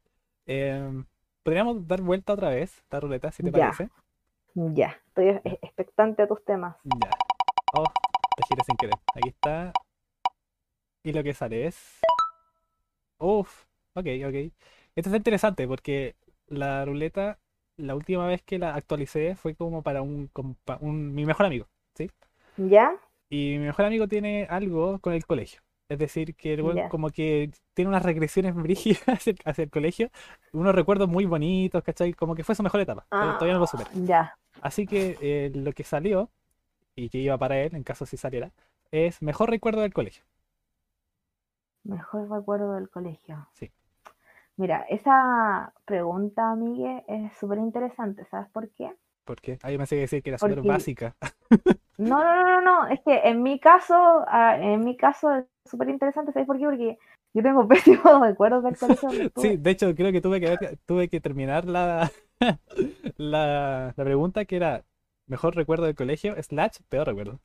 Em, podríamos dar vuelta otra vez, la ruleta, si te Ya. parece. Ya, estoy e- expectante a tus temas. Ya. Oh, te giré sin querer. Aquí está. Y lo que sale es. Uf, ok, ok. Esto es interesante porque la ruleta, la última vez que la actualicé fue como para un, compa- un- mi mejor amigo, ¿sí? ¿Ya? Y mi mejor amigo tiene algo con el colegio. Es decir, que el Ya. como que tiene unas regresiones brígidas hacia, el- hacia el colegio, unos recuerdos muy bonitos, ¿cachai? Como que fue su mejor etapa. pero Todavía no lo supera. Ya. Así que eh, lo que salió, y que iba para él, en caso si saliera, es mejor recuerdo del colegio. Mejor recuerdo del colegio. Sí. Mira, esa pregunta, amigue, es súper interesante. ¿Sabes por qué? Porque ahí me que decir que era súper básica. No, no, no, no, no. Es que en mi caso, ah, en mi caso es súper interesante. ¿Sabes por qué? Porque yo tengo pésimos recuerdos del colegio. Sí, de hecho creo que tuve que ver- tuve que terminar la, la, la pregunta que era mejor recuerdo del colegio, slash peor recuerdo.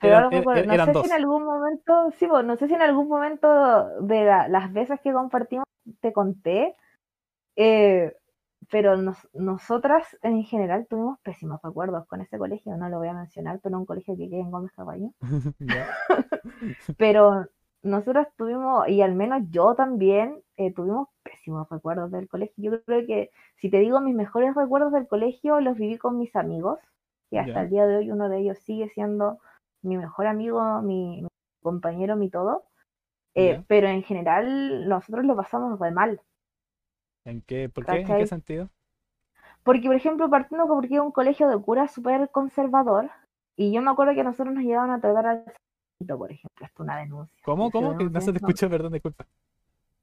Ahora recuerdo, er- no eran sé dos. si en algún momento, sí, pues, no sé si en algún momento de la- las veces que compartimos te conté, eh, pero nos- nosotras en general tuvimos pésimos recuerdos con ese colegio, no lo voy a mencionar, pero un colegio que queda en Gómez Caballo. Pero nosotros tuvimos, y al menos yo también, eh, tuvimos pésimos recuerdos del colegio. Yo creo que si te digo mis mejores recuerdos del colegio, los viví con mis amigos, y hasta el día de hoy uno de ellos sigue siendo mi mejor amigo, mi, mi compañero, mi todo. Eh, Ya. pero en general nosotros lo pasamos de mal. ¿En qué? ¿Por qué? ¿En qué sentido? Porque, por ejemplo, partiendo porque es un colegio de curas súper conservador, y yo me acuerdo que a nosotros nos llevaban a tratar al Sausalito, por ejemplo, esto es una denuncia. ¿Cómo? ¿Cómo? Que no se te escuchó, perdón, disculpa.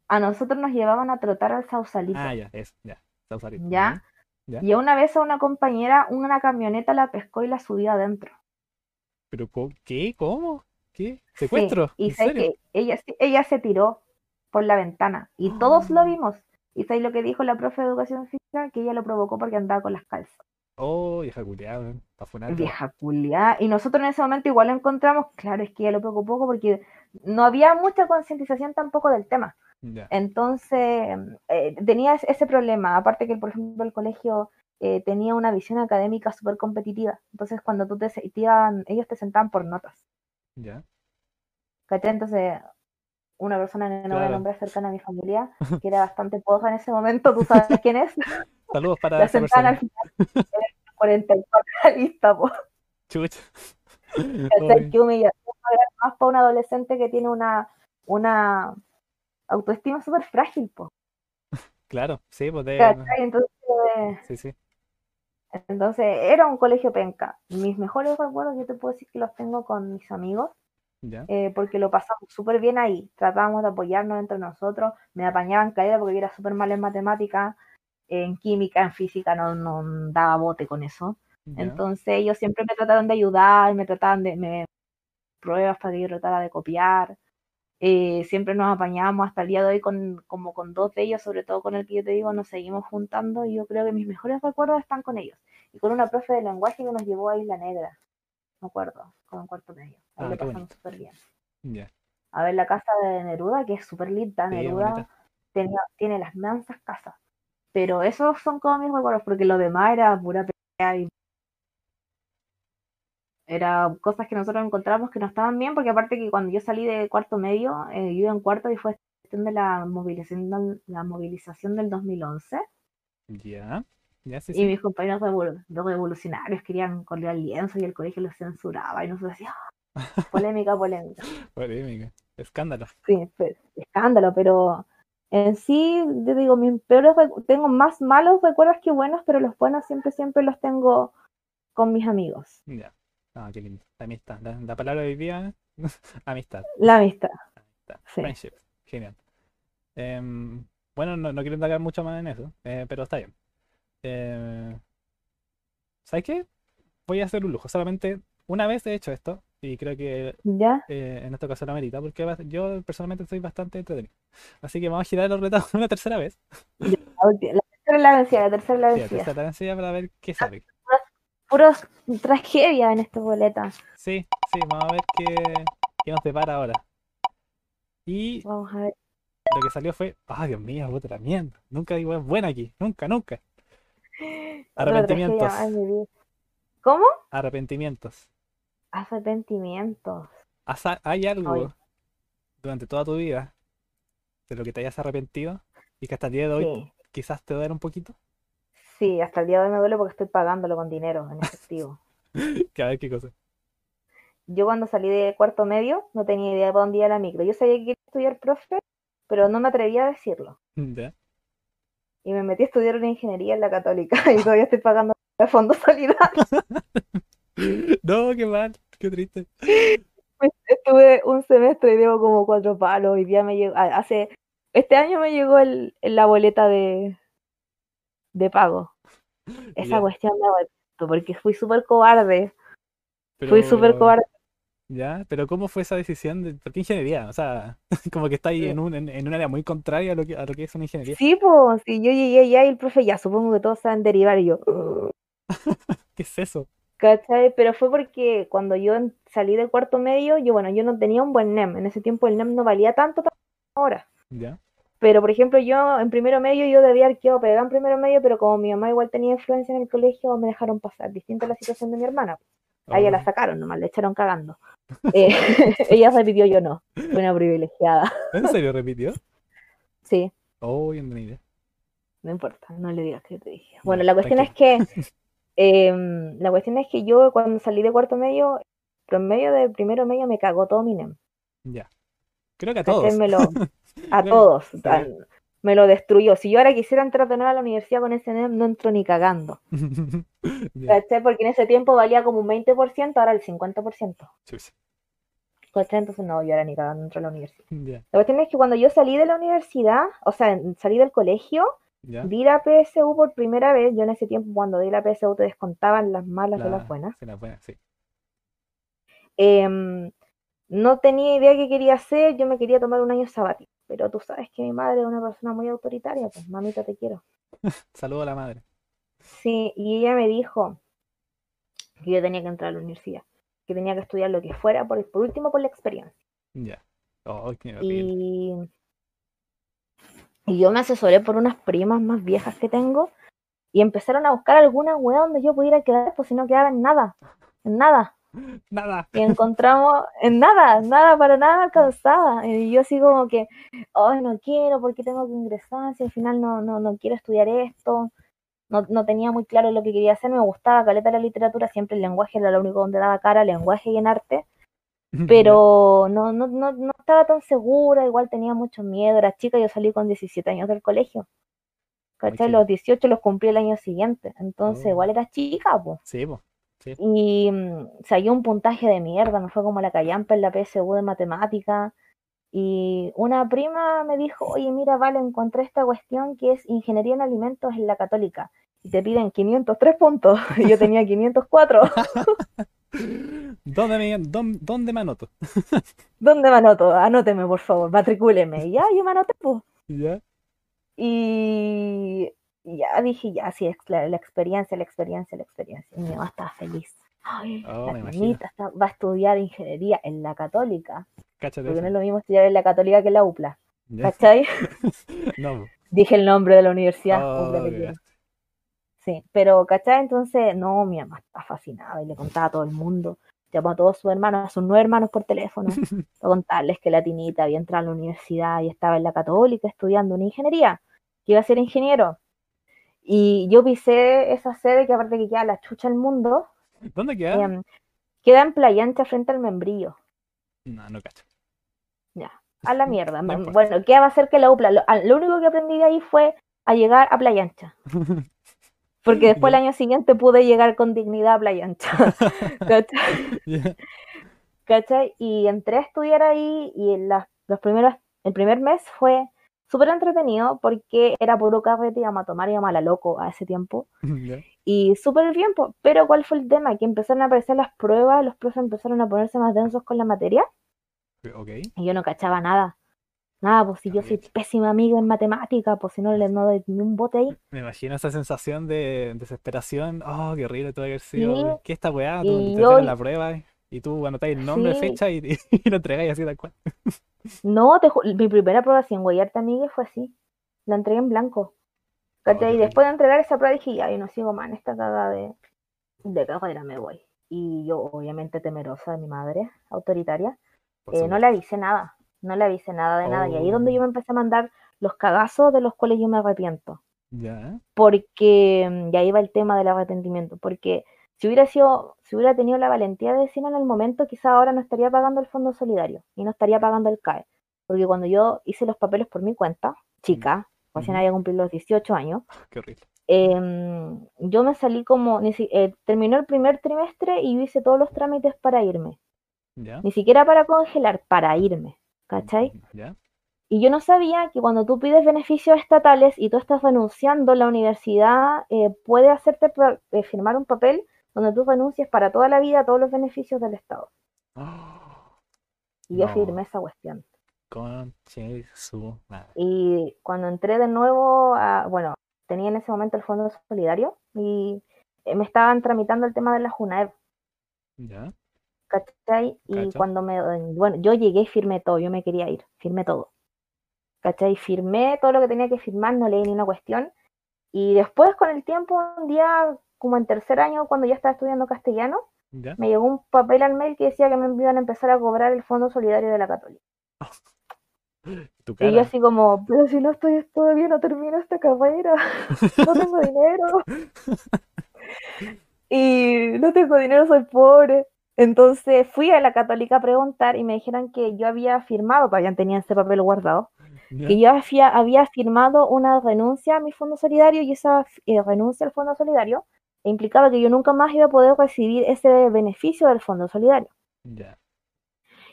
A nosotros nos llevaban a trotar al Sausalito. Ah, ya, eso, ya. Sausalito. ¿Ya? Ya. Y una vez a una compañera, una camioneta la pescó y la subió adentro. ¿Pero qué? ¿Cómo? ¿Qué? ¿Secuestro? Sí, y ¿En sé serio? que ella, ella se tiró por la ventana y todos lo vimos. Y sabes lo que dijo la profe de educación física, que ella lo provocó porque andaba con las calzas. Oh, vieja culiada. Vieja culiada. Y nosotros en ese momento igual lo encontramos, claro, es que ella lo preocupó porque no había mucha concientización tampoco del tema. Entonces, eh, tenía ese- problema. Aparte que, por ejemplo, el colegio eh, tenía una visión académica súper competitiva. Entonces, cuando tú te, se- te iban- ellos te sentaban por notas. Ya. ¿Cachai? Entonces, una persona que no voy a Claro. nombrar cercana a mi familia, que era bastante poza en ese momento, tú sabes quién es, Saludos para la esa sentaban al persona. final, era el 44 la lista, po. Chucha. Humillación era más para un adolescente que tiene una, una autoestima súper frágil, po. Claro, sí, pues de... Entonces, Sí, sí. entonces, era un colegio penca. Mis mejores recuerdos, yo te puedo decir que los tengo con mis amigos, Ya. eh, porque lo pasamos súper bien ahí. Tratábamos de apoyarnos entre nosotros. Me apañaban caída porque yo era súper mal en matemáticas, en química, en física, no, no daba bote con eso. ya. Entonces ellos siempre me trataron de ayudar, me trataban de me, pruebas para que yo tratara de copiar. Eh, siempre nos apañábamos hasta el día de hoy con, como con dos de ellos, sobre todo con el que yo te digo, nos seguimos juntando y yo creo que mis mejores recuerdos están con ellos. Y con una profe de lenguaje que nos llevó a Isla Negra, me acuerdo, con un cuarto medio. Ahí Ah, lo pasamos súper bien. A ver la casa de Neruda, que es súper linda. Sí, Neruda tenía, tiene las mansas casas. Pero esos son como mis recuerdos, porque lo demás era pura pelea y era cosas que nosotros encontramos que no estaban bien, porque aparte que cuando yo salí de cuarto medio, eh, yo iba en cuarto y fue cuestión de la movilización, del- la movilización del 2011 Ya. Ya, sí, y mis compañeros revol- revolucionarios querían correr al lienzo y el colegio los censuraba y nosotros decíamos, polémica, polémica. Polémica. Escándalo. Sí, pues, escándalo, pero en sí, yo digo, mis peores tengo más malos recuerdos que buenos, pero los buenos siempre, siempre los tengo con mis amigos. Ya. Ah, qué lindo. La amistad. La, la palabra de hoy día, amistad. La amistad. amistad. Sí. Friendship. Genial. Em, bueno, no, no quiero indagar mucho más en eso, eh, pero está bien. Eh, ¿sabes qué? Voy a hacer un lujo. Solamente una vez he hecho esto y creo que ¿Ya? eh, en esta ocasión lo amerita porque yo personalmente soy bastante entretenido. Así que vamos a girar los retos una tercera vez. La, la tercera la vencida, la tercera la Sí, la vencida. tercera vencida para ver qué sale. Puros tragedia en esta boleta. Sí, sí, vamos a ver qué, qué nos depara ahora. Y Vamos a ver. lo que salió fue, ah, Dios mío, la mierda. Nunca digo es buena aquí, nunca, nunca. Otra Arrepentimientos. ¿Cómo? arrepentimientos. Arrepentimientos. ¿Has- ¿Hay algo durante toda tu vida de lo que te hayas arrepentido y que hasta el día de hoy Sí. quizás te duele un poquito? Sí, hasta el día de hoy me duele porque estoy pagándolo con dinero en efectivo. Que a ver qué cosa. Yo cuando salí de cuarto medio no tenía idea de para dónde iba la micro. Yo sabía que quería estudiar profe, pero no me atrevía a decirlo. Ya. Y me metí a estudiar una ingeniería en la católica y todavía estoy pagando el fondo solidario. No, qué mal, qué triste. Estuve un semestre y debo como cuatro palos y ya me llegó, hace, este año me llegó el, la boleta de, de pago. Esa Ya. cuestión me arrepiento porque fui súper cobarde, Pero, fui súper cobarde. Ya, pero ¿cómo fue esa decisión? De, ¿por qué ingeniería? O sea, como que está ahí en un, en, en un área muy contraria a lo que, a lo que es una ingeniería. Sí, pues, yo llegué allá y el profe ya, supongo que todos saben derivar y yo. ¿Qué es eso? ¿Cachai? Pero fue porque cuando yo salí de cuarto medio, yo, bueno, yo no tenía un buen NEM, en ese tiempo el NEM no valía tanto como ahora. Ya. Pero, por ejemplo, yo en primero medio, yo debía quedado pegada en primero medio, pero como mi mamá igual tenía influencia en el colegio, me dejaron pasar. Distinta a la situación de mi hermana. A ella la Oh, sacaron nomás, le echaron cagando. Eh, ella repitió, yo no. Fue una privilegiada. ¿En serio repitió? Sí, Oh, bienvenida. no importa, no le digas que te dije. Bueno, la cuestión es que em, la cuestión es que yo cuando salí de cuarto medio, promedio de primero medio me cagó todo mi NEM. Ya. Creo que a todos. Lo, a todos. a- me lo destruyó. Si yo ahora quisiera entrar de nuevo a la universidad con ese NEM, no entro ni cagando. Porque en ese tiempo valía como un 20%, ahora el 50%. chucha. ¿Cachai? Entonces no, yo ahora ni cagando entro a la universidad. La cuestión es que cuando yo salí de la universidad, o sea, salí del colegio, ya. di la PSU por primera vez. Yo en ese tiempo, cuando di la PSU, te descontaban las malas de La- las buenas. sí, las buenas, sí. Em, no tenía idea qué quería hacer, yo me quería tomar un año sabático. Pero tú sabes que mi madre es una persona muy autoritaria, pues mamita te quiero. Saludo a la madre. Sí, y ella me dijo que yo tenía que entrar a la universidad, que tenía que estudiar lo que fuera, por, por último por la experiencia. Ya. Oh, qué horrible. Y, y yo me asesoré por unas primas más viejas que tengo y empezaron a buscar alguna wea donde yo pudiera quedar, pues si no quedaba en nada, en nada. Nada. Y encontramos en nada, nada, para nada me alcanzaba. Y yo así como que, ay, no quiero, porque tengo que ingresar? Si al final no, no, no quiero estudiar esto. No, no tenía muy claro lo que quería hacer, me gustaba caleta la literatura, siempre el lenguaje era lo único donde daba cara, lenguaje y en arte, pero no, no, no, no estaba tan segura, igual tenía mucho miedo, era chica, yo salí con 17 años del colegio. ¿Cachai? Los 18 los cumplí el año siguiente, entonces Oh. igual era chica, pues. Sí, po. Y mm, saqué un puntaje de mierda, me fue como la callampa en la PSU de matemática. Y una prima me dijo, oye, mira, vale, encontré esta cuestión que es ingeniería en alimentos en la católica. Y te piden 503 puntos. Y yo tenía 504. ¿Dónde me, dónde, dónde me anoto? ¿Dónde me anoto? Anóteme, por favor, matricúleme. Ya, yo me anoté, pues. ¿Ya? Y ya dije, ya, sí, es la, la experiencia, la experiencia, la experiencia. Y mi mamá estaba feliz. Ay, Oh, la niñita va a estudiar ingeniería en la católica. Cáchate Porque no es lo mismo estudiar en la católica que en la UPLA. ¿Cachai? No. Dije el nombre de la universidad. Oh, UPLA de qué Chile. gasto. Sí, pero ¿cachai? Entonces, no, mi mamá está fascinada y le contaba a todo el mundo. Llamó a todos sus hermanos, a sus nueve hermanos por teléfono, para contarles que la tinita había entrado a la universidad y estaba en la católica estudiando una ingeniería, que iba a ser ingeniero. Y yo pisé esa sede que aparte que queda la chucha del mundo, ¿Dónde queda? em, queda en Playa Ancha frente al membrillo. No, no cacho. Ya, a la mierda. No bueno, ¿qué va a hacer que la UPLA? Lo único que aprendí de ahí fue a llegar a Playa Ancha. Porque después el año siguiente pude llegar con dignidad a Playa Ancha. ¿Cachai? ¿Cachai? Y entré a estudiar ahí y en las, los primeros, el primer mes fue súper entretenido porque era puro carrete, íbamos a tomar, íbamos a la loco a ese tiempo. Ya. Y súper bien, pero ¿cuál fue el tema? Que empezaron a aparecer las pruebas, los profes empezaron a ponerse más densos con la materia y yo no cachaba nada. Nada, pues si yo soy pésima amiga en matemática, pues si no le no doy ni un bote ahí. Me imagino esa sensación de desesperación. Oh, qué horrible que haber sido. Sí. ¿Qué esta weá? Tú Y te yo- la prueba y tú anotáis el nombre, Sí. fecha y, y lo entregáis así tal cual. No, te mi primera prueba sin guayarte amiga fue así. La entregué en blanco. Qué y después de entregar esa prueba dije, ya, yo no sigo más en esta cagada de, de carrera, me voy. Y yo, obviamente temerosa de mi madre, autoritaria, eh, no le avisé nada. No le avisé nada de nada. Y ahí es donde Oh. yo me empecé a mandar los cagazos de los cuales yo me arrepiento. Porque mm, y ahí va el tema del arrepentimiento, porque si hubiera sido, si hubiera tenido la valentía de decirlo en el momento, quizá ahora no estaría pagando el fondo solidario y no estaría pagando el CAE, porque cuando yo hice los papeles por mi cuenta, chica, recién Ujú. había cumplido los 18 años, Qué horrible. em, yo me salí como, eh, terminó el primer trimestre y yo hice todos los trámites para irme, ni siquiera para congelar, para irme, ¿cachai? Ya. Y yo no sabía que cuando tú pides beneficios estatales y tú estás renunciando, la universidad eh, puede hacerte eh, firmar un papel donde tú renuncias para toda la vida todos los beneficios del Estado. Oh, Y yo No. firmé esa cuestión. conche su madre. Y cuando entré de nuevo, a, bueno, tenía en ese momento el Fondo Solidario y eh, me estaban tramitando el tema de la JUNAEB, Ya. ¿Cachai? Y cuando me, bueno, yo llegué y firmé todo, yo me quería ir, firmé todo. ¿Cachai? Firmé todo lo que tenía que firmar, no leí ni una cuestión. Y después, con el tiempo, un día, como en tercer año, cuando ya estaba estudiando castellano, Ya. me llegó un papel al mail que decía que me iban a empezar a cobrar el Fondo Solidario de la Católica. Y yo así como, pero si no estoy todavía, no termino esta carrera, no tengo dinero. Y no tengo dinero, soy pobre. Entonces fui a la católica a preguntar y me dijeron que yo había firmado, todavía tenía ese papel guardado, que yo había, había firmado una renuncia a mi fondo solidario y esa eh, renuncia al fondo solidario implicaba que yo nunca más iba a poder recibir ese beneficio del fondo solidario. Ya.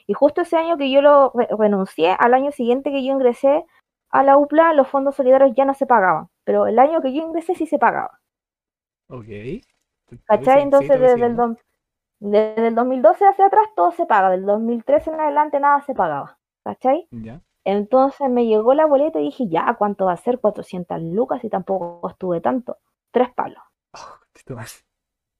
Y justo ese año que yo lo re- renuncié, al año siguiente que yo ingresé a la UPLA, los fondos solidarios ya no se pagaban, pero el año que yo ingresé sí se pagaba. Ok. ¿Cachai? Entonces desde el, siguiendo. Desde el 2012 hacia atrás todo se paga, del 2013 en adelante nada se pagaba. ¿Cachai? Ya. Entonces me llegó la boleta y dije, ya, ¿cuánto va a ser? 400 lucas y tampoco estuve tanto. Tres palos, Oh,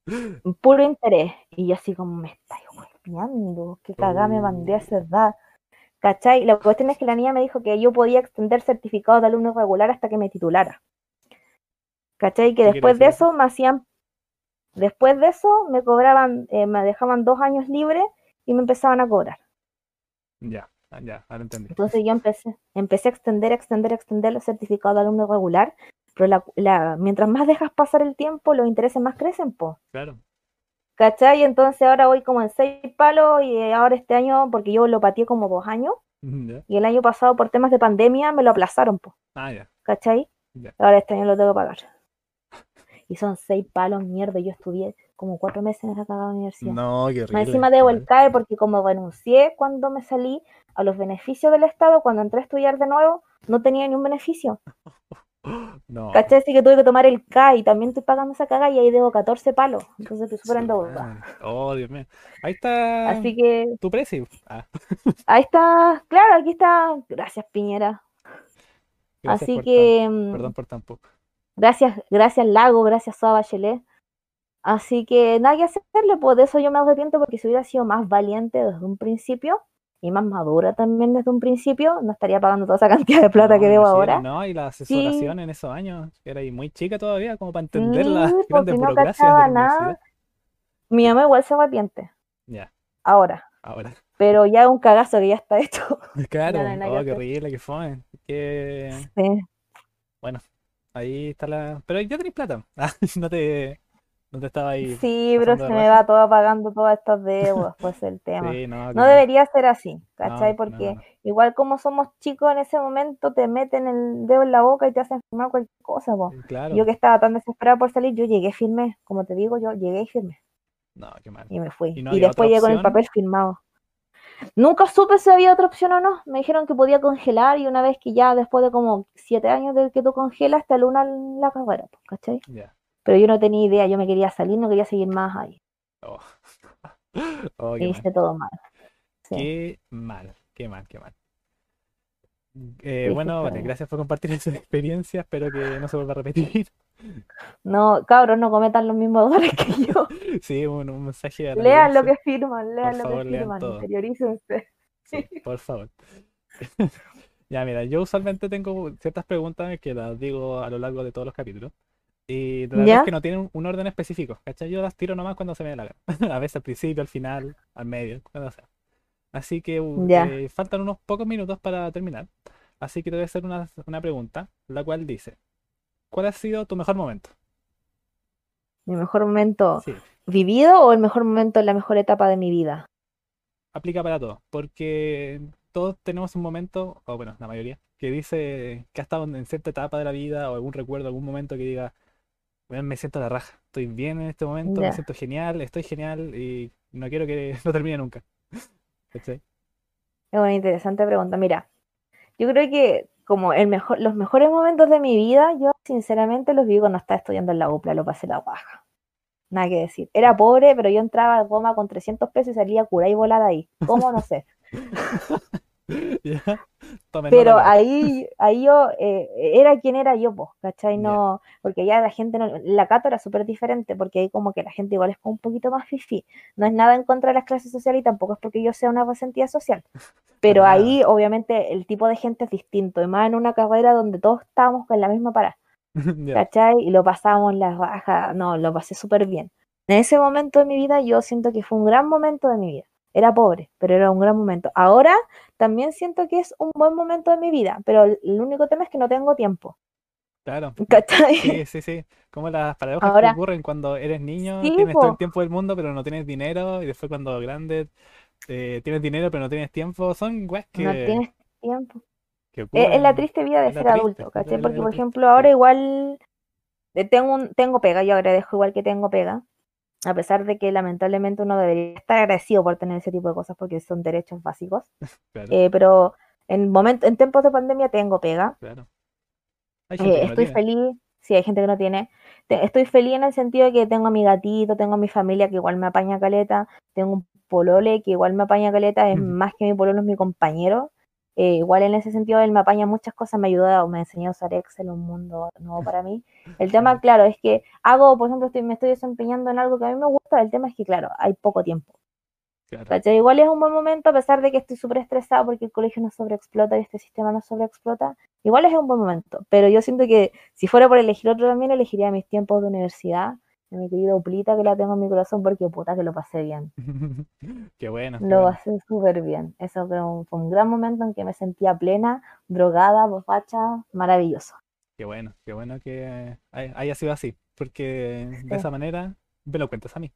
puro interés. Y yo así como, me estáis golpeando, qué cagada me mandé a esa edad. ¿Cachai? La cuestión es que la niña me dijo que yo podía extender certificado de alumno regular hasta que me titulara. ¿Cachai? Que ¿Qué quiere después de eso me hacían, después de eso me cobraban, eh, me dejaban dos años libres y me empezaban a cobrar. Ya. Ah, Ya, ahora entendí. Entonces yo empecé, empecé a extender, extender, extender el certificado de alumno regular, pero la, la- mientras más dejas pasar el tiempo, los intereses más crecen, po. Claro. ¿Cachai? Entonces ahora voy como en seis palos y eh, ahora este año, porque yo lo pateé como dos años, y el año pasado por temas de pandemia me lo aplazaron, po. Ah, ya. ¿Cachai? Ya. Ahora este año lo tengo que pagar. Y son seis palos, mierda, yo estudié como cuatro meses en esa cagada universidad. No, qué Más horrible. encima debo el CAE porque como renuncié cuando me salí a los beneficios del Estado, cuando entré a estudiar de nuevo, no tenía ni un beneficio. No. ¿Cachai? Así que tuve que tomar el CAE y también estoy pagando esa caga y ahí debo 14 palos. Entonces estoy súper. Oh, Dios mío. Ahí está Así que tu precio. Ah, ahí está, claro, aquí está. Gracias, Piñera. gracias Así que, tan- mm, perdón por tan poco. Gracias, gracias Lago, gracias Soa Bachelet. Así que nada que hacerle, pues de eso yo me arrepiento porque si hubiera sido más valiente desde un principio y más madura también desde un principio, no estaría pagando toda esa cantidad de plata No, que debo imagino, ahora. No, y la asesoración en esos años, que era ahí muy chica todavía, como para Sí, entender las porque grandes no de cachaba la nada. Mi mamá igual se arrepiente, Ya, ahora. ahora. Pero ya es un cagazo que ya está hecho. Claro, no oh, que hacer. horrible, qué fome. Que Sí. Ahí está la. Pero ya tenéis plata. Ah, no te, no te estaba ahí. Sí, pero se me va todo pagando todas estas deudas, pues el tema. Sí, no, No debería ser así, ¿cachai? no, Porque no, igual como somos chicos en ese momento, te meten el dedo en la boca y te hacen firmar cualquier cosa, po. Claro. Yo que estaba tan desesperada por salir, yo llegué firme, como te digo, yo llegué y firme No, qué mal. y me fui. ¿Y Y después llegué con el papel firmado. Nunca supe si había otra opción o no. Me dijeron que podía congelar y una vez que ya después de como siete años de que tú congelas, te aluna la carrera, po, ¿cachai? Ya. Pero yo no tenía idea, yo me quería salir, no quería seguir más ahí. Oh. Oh, mal. hice todo mal. Sí. Qué mal, qué mal, qué mal. Eh, bueno, vale, gracias por compartir esa experiencia. Espero que no se vuelva a repetir. No, cabros, no cometan los mismos errores que yo. Sí, un, un mensaje a la Lean lo que firman, lean lo favor, que firman, interiorícense. Sí, por favor. Ya, mira, yo usualmente tengo ciertas preguntas que las digo a lo largo de todos los capítulos. Y la verdad es que no tienen un orden específico, ¿cachai? Yo las tiro nomás cuando se me dé la gana. A veces al principio, al final, al medio, cuando sea. Así que uh, eh, faltan unos pocos minutos para terminar. Así que te voy a hacer una, una pregunta, la cual dice, ¿cuál ha sido tu mejor momento? Mi mejor momento Sí, vivido o el mejor momento en la mejor etapa de mi vida. aplica para todo, porque todos tenemos un momento, o bueno, la mayoría, que dice que ha estado en cierta etapa de la vida o algún recuerdo, algún momento que diga, "Weón, me siento a la raja, estoy bien en este momento, me siento genial, estoy genial y no quiero que no termine nunca. ¿Cachai? Es una interesante pregunta. Mira, yo creo que como el mejor, los mejores momentos de mi vida, yo sinceramente los viví cuando estaba estudiando en la UPLA, lo pasé la baja. Nada que decir. Era pobre, pero yo entraba a goma con 300 pesos y salía curada y volada ahí. ¿Cómo? No sé. Pero ahí, ahí yo eh, era quien era yo, pues, ¿cachai? No, porque ya la gente, no, la Cato era súper diferente, porque ahí como que la gente igual es un poquito más fifi. No es nada en contra de las clases sociales y tampoco es porque yo sea una resentida social. Pero ahí, obviamente, el tipo de gente es distinto, y más en una carrera donde todos estábamos con la misma parada, Ya. ¿cachai? Y lo pasábamos la raja, no, lo pasé súper bien. En ese momento de mi vida, yo siento que fue un gran momento de mi vida. Era pobre, pero era un gran momento. Ahora también siento que es un buen momento de mi vida, pero el único tema es que no tengo tiempo. Claro. ¿Cachai? Sí, sí, sí. Como las paradojas que Ahora, ocurren cuando eres niño, sí, tienes todo el po, tiempo del mundo, pero no tienes dinero, y después cuando grande eh, tienes dinero, pero no tienes tiempo. Son weas no que, tienes tiempo. que Es, la triste vida de Es ser adulto, ¿cachai? Porque, por ejemplo, ahora igual eh, tengo un, tengo pega, yo agradezco igual que tengo pega, a pesar de que lamentablemente uno debería estar agradecido por tener ese tipo de cosas porque son derechos básicos. claro, Eh, pero en momento, en tiempos de pandemia tengo pega. claro. Hay gente Eh, que no estoy tiene. feliz, sí, hay gente que no tiene. Te- estoy feliz en el sentido de que tengo a mi gatito, tengo a mi familia que igual me apaña caleta, tengo un polole que igual me apaña caleta, es más que mi pololo, es mi compañero. Eh, igual en ese sentido él me apaña muchas cosas, me ayuda, me enseñó a usar Excel, un mundo nuevo para mí. El tema, claro, es que hago, por ejemplo, estoy, me estoy desempeñando en algo que a mí me gusta, el tema es que, claro, hay poco tiempo. Claro. Igual es un buen momento, a pesar de que estoy súper estresada porque el colegio nos sobreexplota y este sistema nos sobreexplota. Igual es un buen momento, pero yo siento que si fuera por elegir otro también, elegiría mis tiempos de universidad, de mi querida Uplita, que la tengo en mi corazón, porque puta que lo pasé bien. Qué bueno, qué Lo bueno. pasé súper bien. Eso fue un, fue un gran momento en que me sentía plena, drogada, borracha, maravilloso. Qué bueno, qué bueno que hay- haya sido así, porque de Sí, esa manera me lo cuentas a mí.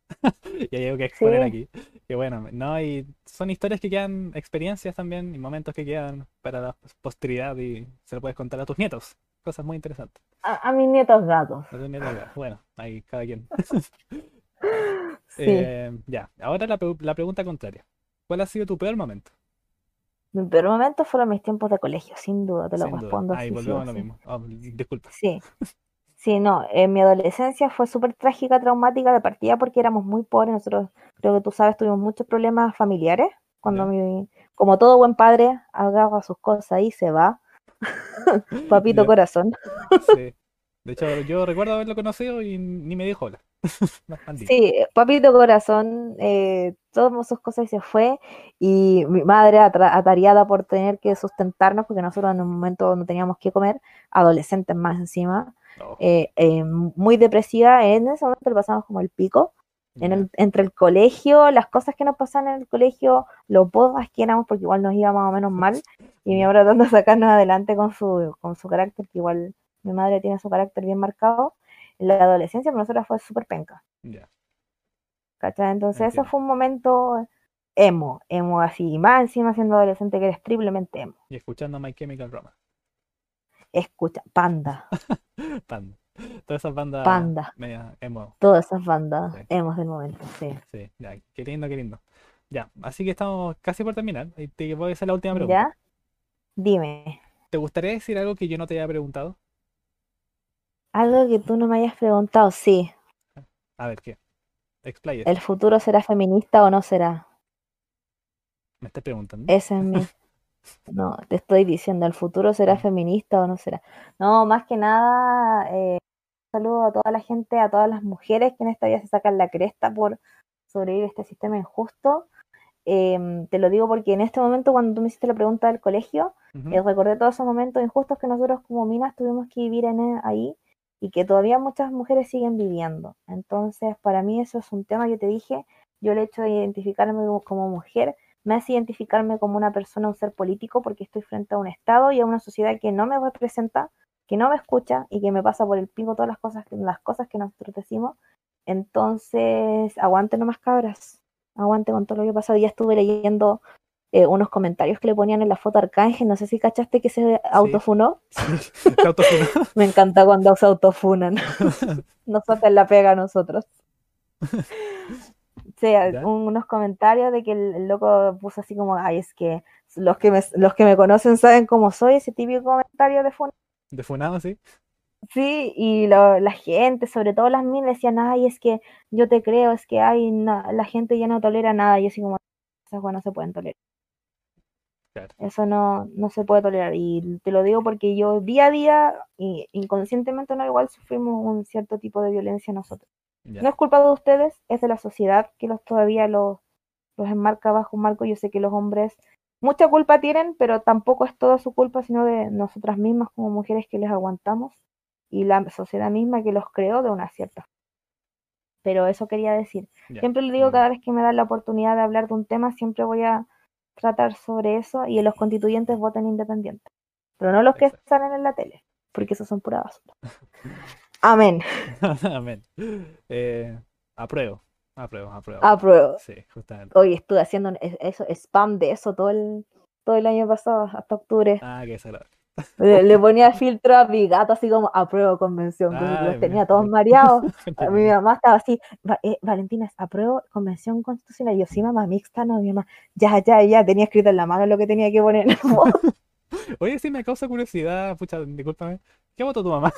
Y hay algo que exponer sí, aquí. Qué bueno, ¿no? Y son historias que quedan, experiencias también, y momentos que quedan para la posteridad y se lo puedes contar a tus nietos. Cosas muy interesantes. A, a mis nietos gatos. A tus nietos, ya. Bueno, ahí cada quien. Sí. Eh, ya, ahora la, la pregunta contraria. ¿Cuál ha sido tu peor momento? Mi peor momento fueron mis tiempos de colegio, sin duda, te lo Sin respondo Ahí así, volvemos a lo sí. mismo. Oh, disculpa. Sí, sí, no, en mi adolescencia fue súper trágica, traumática de partida porque éramos muy pobres, nosotros, creo que tú sabes, tuvimos muchos problemas familiares, cuando mi, como todo buen padre, agarra sus cosas y se va, papito corazón. sí. De hecho, yo recuerdo haberlo conocido y ni me dijo hola. Sí, papito corazón, eh, tomó sus cosas y se fue, y mi madre atareada por tener que sustentarnos, porque nosotros en un momento no teníamos que comer, adolescentes más encima, eh, eh, muy depresiva, en ese momento le pasamos como el pico, en ya. el- entre el colegio, las cosas que nos pasaban en el colegio, lo pocas que éramos, porque igual nos iba más o menos mal, y mi mamá tratando de sacarnos adelante con su, con su carácter, que igual mi madre tiene su carácter bien marcado, en la adolescencia para nosotros fue súper penca, Ya. ¿cachai? Entonces eso Entiendo. fue un momento emo, emo así, y más encima siendo adolescente que eres triplemente emo. Y escuchando My Chemical Romance. Escucha, Panda, Panda. Todas esas bandas Panda, media emo. todas esas bandas Sí, emos del momento, sí. sí, ya. Qué lindo, qué lindo. Ya, así que estamos casi por terminar. Y te voy a hacer la última pregunta. ¿Ya? Dime. ¿Te gustaría decir algo que yo no te haya preguntado? Algo que tú no me hayas preguntado, sí. A ver, ¿qué? Expláyese. ¿El futuro será feminista o no será? ¿Me estás preguntando? Ese es mi... No, te estoy diciendo, ¿el futuro será Mm, feminista o no será? No, más que nada, eh, saludo a toda la gente, a todas las mujeres que en esta vida se sacan la cresta por sobrevivir a este sistema injusto. Em, te lo digo porque en este momento, cuando tú me hiciste la pregunta del colegio, eh, recordé todos esos momentos injustos que nosotros como minas tuvimos que vivir en, e- ahí y que todavía muchas mujeres siguen viviendo. Entonces, para mí eso es un tema que te dije, yo el hecho de identificarme como- como mujer me hace identificarme como una persona, un ser político, porque estoy frente a un Estado y a una sociedad que no me representa, que no me escucha y que me pasa por el pico todas las cosas, las cosas que nosotros decimos. Entonces, aguante nomás cabras, aguante con todo lo que ha pasado. Ya estuve leyendo eh, unos comentarios que le ponían en la foto a Arcángel, no sé si cachaste que se autofunó. sí. ¿Te autofunó? Me encanta cuando se autofunan. Nos hacen la pega a nosotros. Sí, ¿Ya? un- unos comentarios de que el, el loco puso así como, ay, es que los que me, los que me conocen saben cómo soy, ese típico comentario de funa. ¿De funado, sí? Sí, y lo- la gente, sobre todo las minas, decían, ay, es que yo te creo, es que ay, na- la gente ya no tolera nada. Y yo así como, esas cosas no se pueden tolerar. Claro. Eso no, no se puede tolerar. Y te lo digo porque yo día a día, y inconscientemente no, igual sufrimos un cierto tipo de violencia nosotros. No es culpa de ustedes, es de la sociedad que los todavía los, los enmarca bajo un marco. Yo sé que los hombres mucha culpa tienen, pero tampoco es toda su culpa, sino de nosotras mismas como mujeres que les aguantamos y la sociedad misma que los creó de una cierta forma. Pero eso quería decir. Siempre le digo cada vez que me dan la oportunidad de hablar de un tema, siempre voy a tratar sobre eso y en los constituyentes voten independientes. Pero no los que Exacto. salen en la tele. porque esos son pura basura. Amén. Amén. Eh, apruebo, apruebo, apruebo. Apruebo. Sí, justamente. Hoy estuve haciendo eso, spam de eso todo el, todo el año pasado, hasta octubre. Ah, qué desagradable. Le, le ponía filtro a mi gato, así como apruebo convención. Ay, Entonces los tenía todos mareados. Mi mamá estaba así, "Va- eh, Valentina, apruebo convención constitucional. Y yo, sí, mamá, mixta, no, mi mamá, ya, ya, ya, tenía escrito en la mano lo que tenía que poner. Oye, sí me causa curiosidad, pucha, discúlpame. ¿Qué votó tu mamá?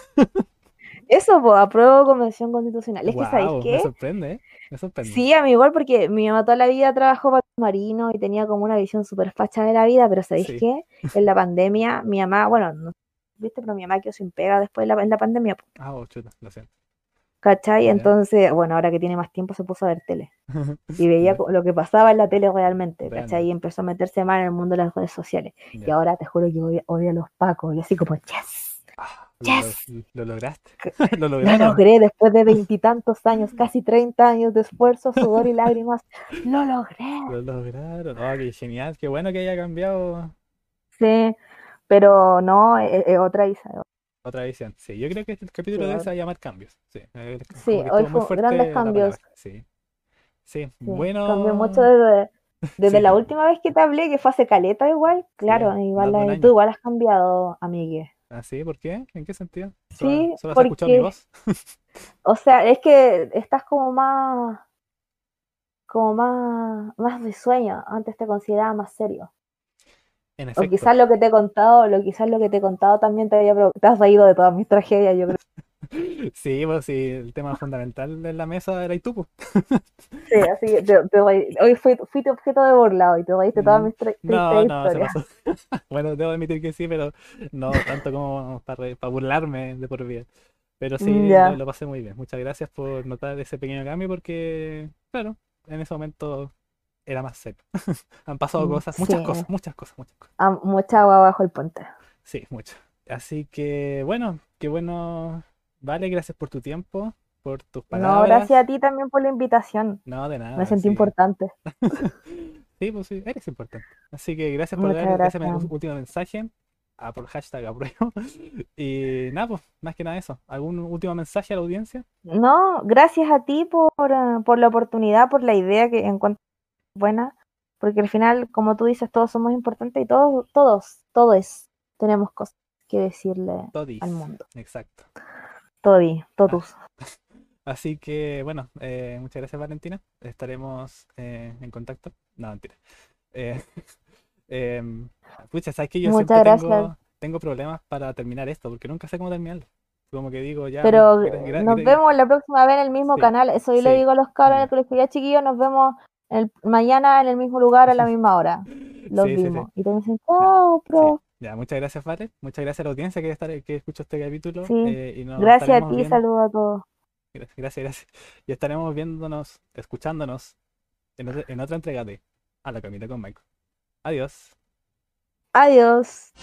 Eso, pues, apruebo convención constitucional. Es que, ¿sabéis me qué? sorprende, ¿eh? Me sorprende. Sí, a mí igual, porque mi mamá toda la vida trabajó para marino y tenía como una visión súper facha de la vida, pero ¿sabéis Sí. qué? En la pandemia, mi mamá, bueno, no, viste, pero mi mamá quedó sin pega después de la, en la pandemia, Ah, oh, chuta, lo siento. ¿cachai? Entonces, bueno, ahora que tiene más tiempo se puso a ver tele y veía co- lo que pasaba en la tele realmente, ¿cachai? Y empezó a meterse más en el mundo de las redes sociales. Y ahora te juro que odio, odio a los pacos, y así como, yes, Ah, Yes. lo- lo lograste. Lo logré después de veintitantos años, casi 30 años de esfuerzo, sudor y lágrimas, lo logré. Lo lograron. Oh, qué genial. Qué bueno que haya cambiado Sí, pero no, es, es otra Isa. otra visión. Sí, yo creo que este capítulo Sí, de se va a llamar cambios. Sí, eh, Sí, hoy fue grandes cambios. Sí. Sí, Sí, bueno. Cambió mucho desde, desde la última vez que te hablé, que fue hace caleta igual. Claro, igual la- tú igual has cambiado, amigue. ¿Ah, sí? ¿Por qué? ¿En qué sentido? ¿Solo, Sí, solo has escuchado mi voz? O sea, es que estás como más, como más, más risueño. Antes te consideraba más serio. En O quizás lo que te he contado, lo quizás lo que te he contado también te haya te has reído de todas mis tragedias, yo creo. Sí, pues sí, el tema fundamental de la mesa era tú, pues. Sí, así que te- te hoy fui, fui tu objeto de burlado y te reíste todas Mm, mis No, tristes no, se historias. pasó. Bueno, debo admitir que sí, pero no tanto como para, para burlarme de por vida. Pero sí, Mm, ya. lo, lo pasé muy bien. Muchas gracias por notar ese pequeño cambio porque, claro, en ese momento era más serio. Han pasado Mm, cosas, muchas sí. cosas, muchas cosas, muchas cosas. Ah, mucha agua bajo el puente. Sí, muchas. Así que, bueno, qué bueno. Vale, gracias por tu tiempo, por tus No, palabras. gracias a ti también por la invitación. No, de nada. Me sentí sí. importante. Sí, pues sí, eres importante. Así que gracias por Muchas dar ese gracias. me- último mensaje. A por hashtag apruebo. Y nada, pues, más que nada eso. ¿Algún último mensaje a la audiencia? No, gracias a ti por, eh, por la oportunidad, por la idea que encuentro buena, porque al final, como tú dices, todos somos importantes y todos, todos, todos tenemos cosas que decirle Todis. al mundo. Exacto. Todi, totus. Así que, bueno, eh, muchas gracias, Valentina. Estaremos eh, en contacto. No, mentira. Eh, em, pucha, ¿sabes que yo Muchas siempre tengo, tengo problemas para terminar esto? Porque nunca sé cómo terminarlo. Como que digo, ya. Pero nos vemos la próxima vez en el mismo Sí, canal. Eso yo le sí, digo a los cabros el colegio. Ya, chiquillos, nos vemos el- mañana en el mismo lugar a la misma hora. Los Sí, vimos. Y te dicen, chao, pro. Sí. Ya, muchas gracias, Vale. Muchas gracias a la audiencia que, estar, que escuchó este capítulo. Sí. eh, y nos Gracias a ti, viendo- saludos a todos. Gracias, gracias, gracias. Y estaremos viéndonos, escuchándonos en otra, en otra entrega de A la Camita con Michael. Adiós. Adiós.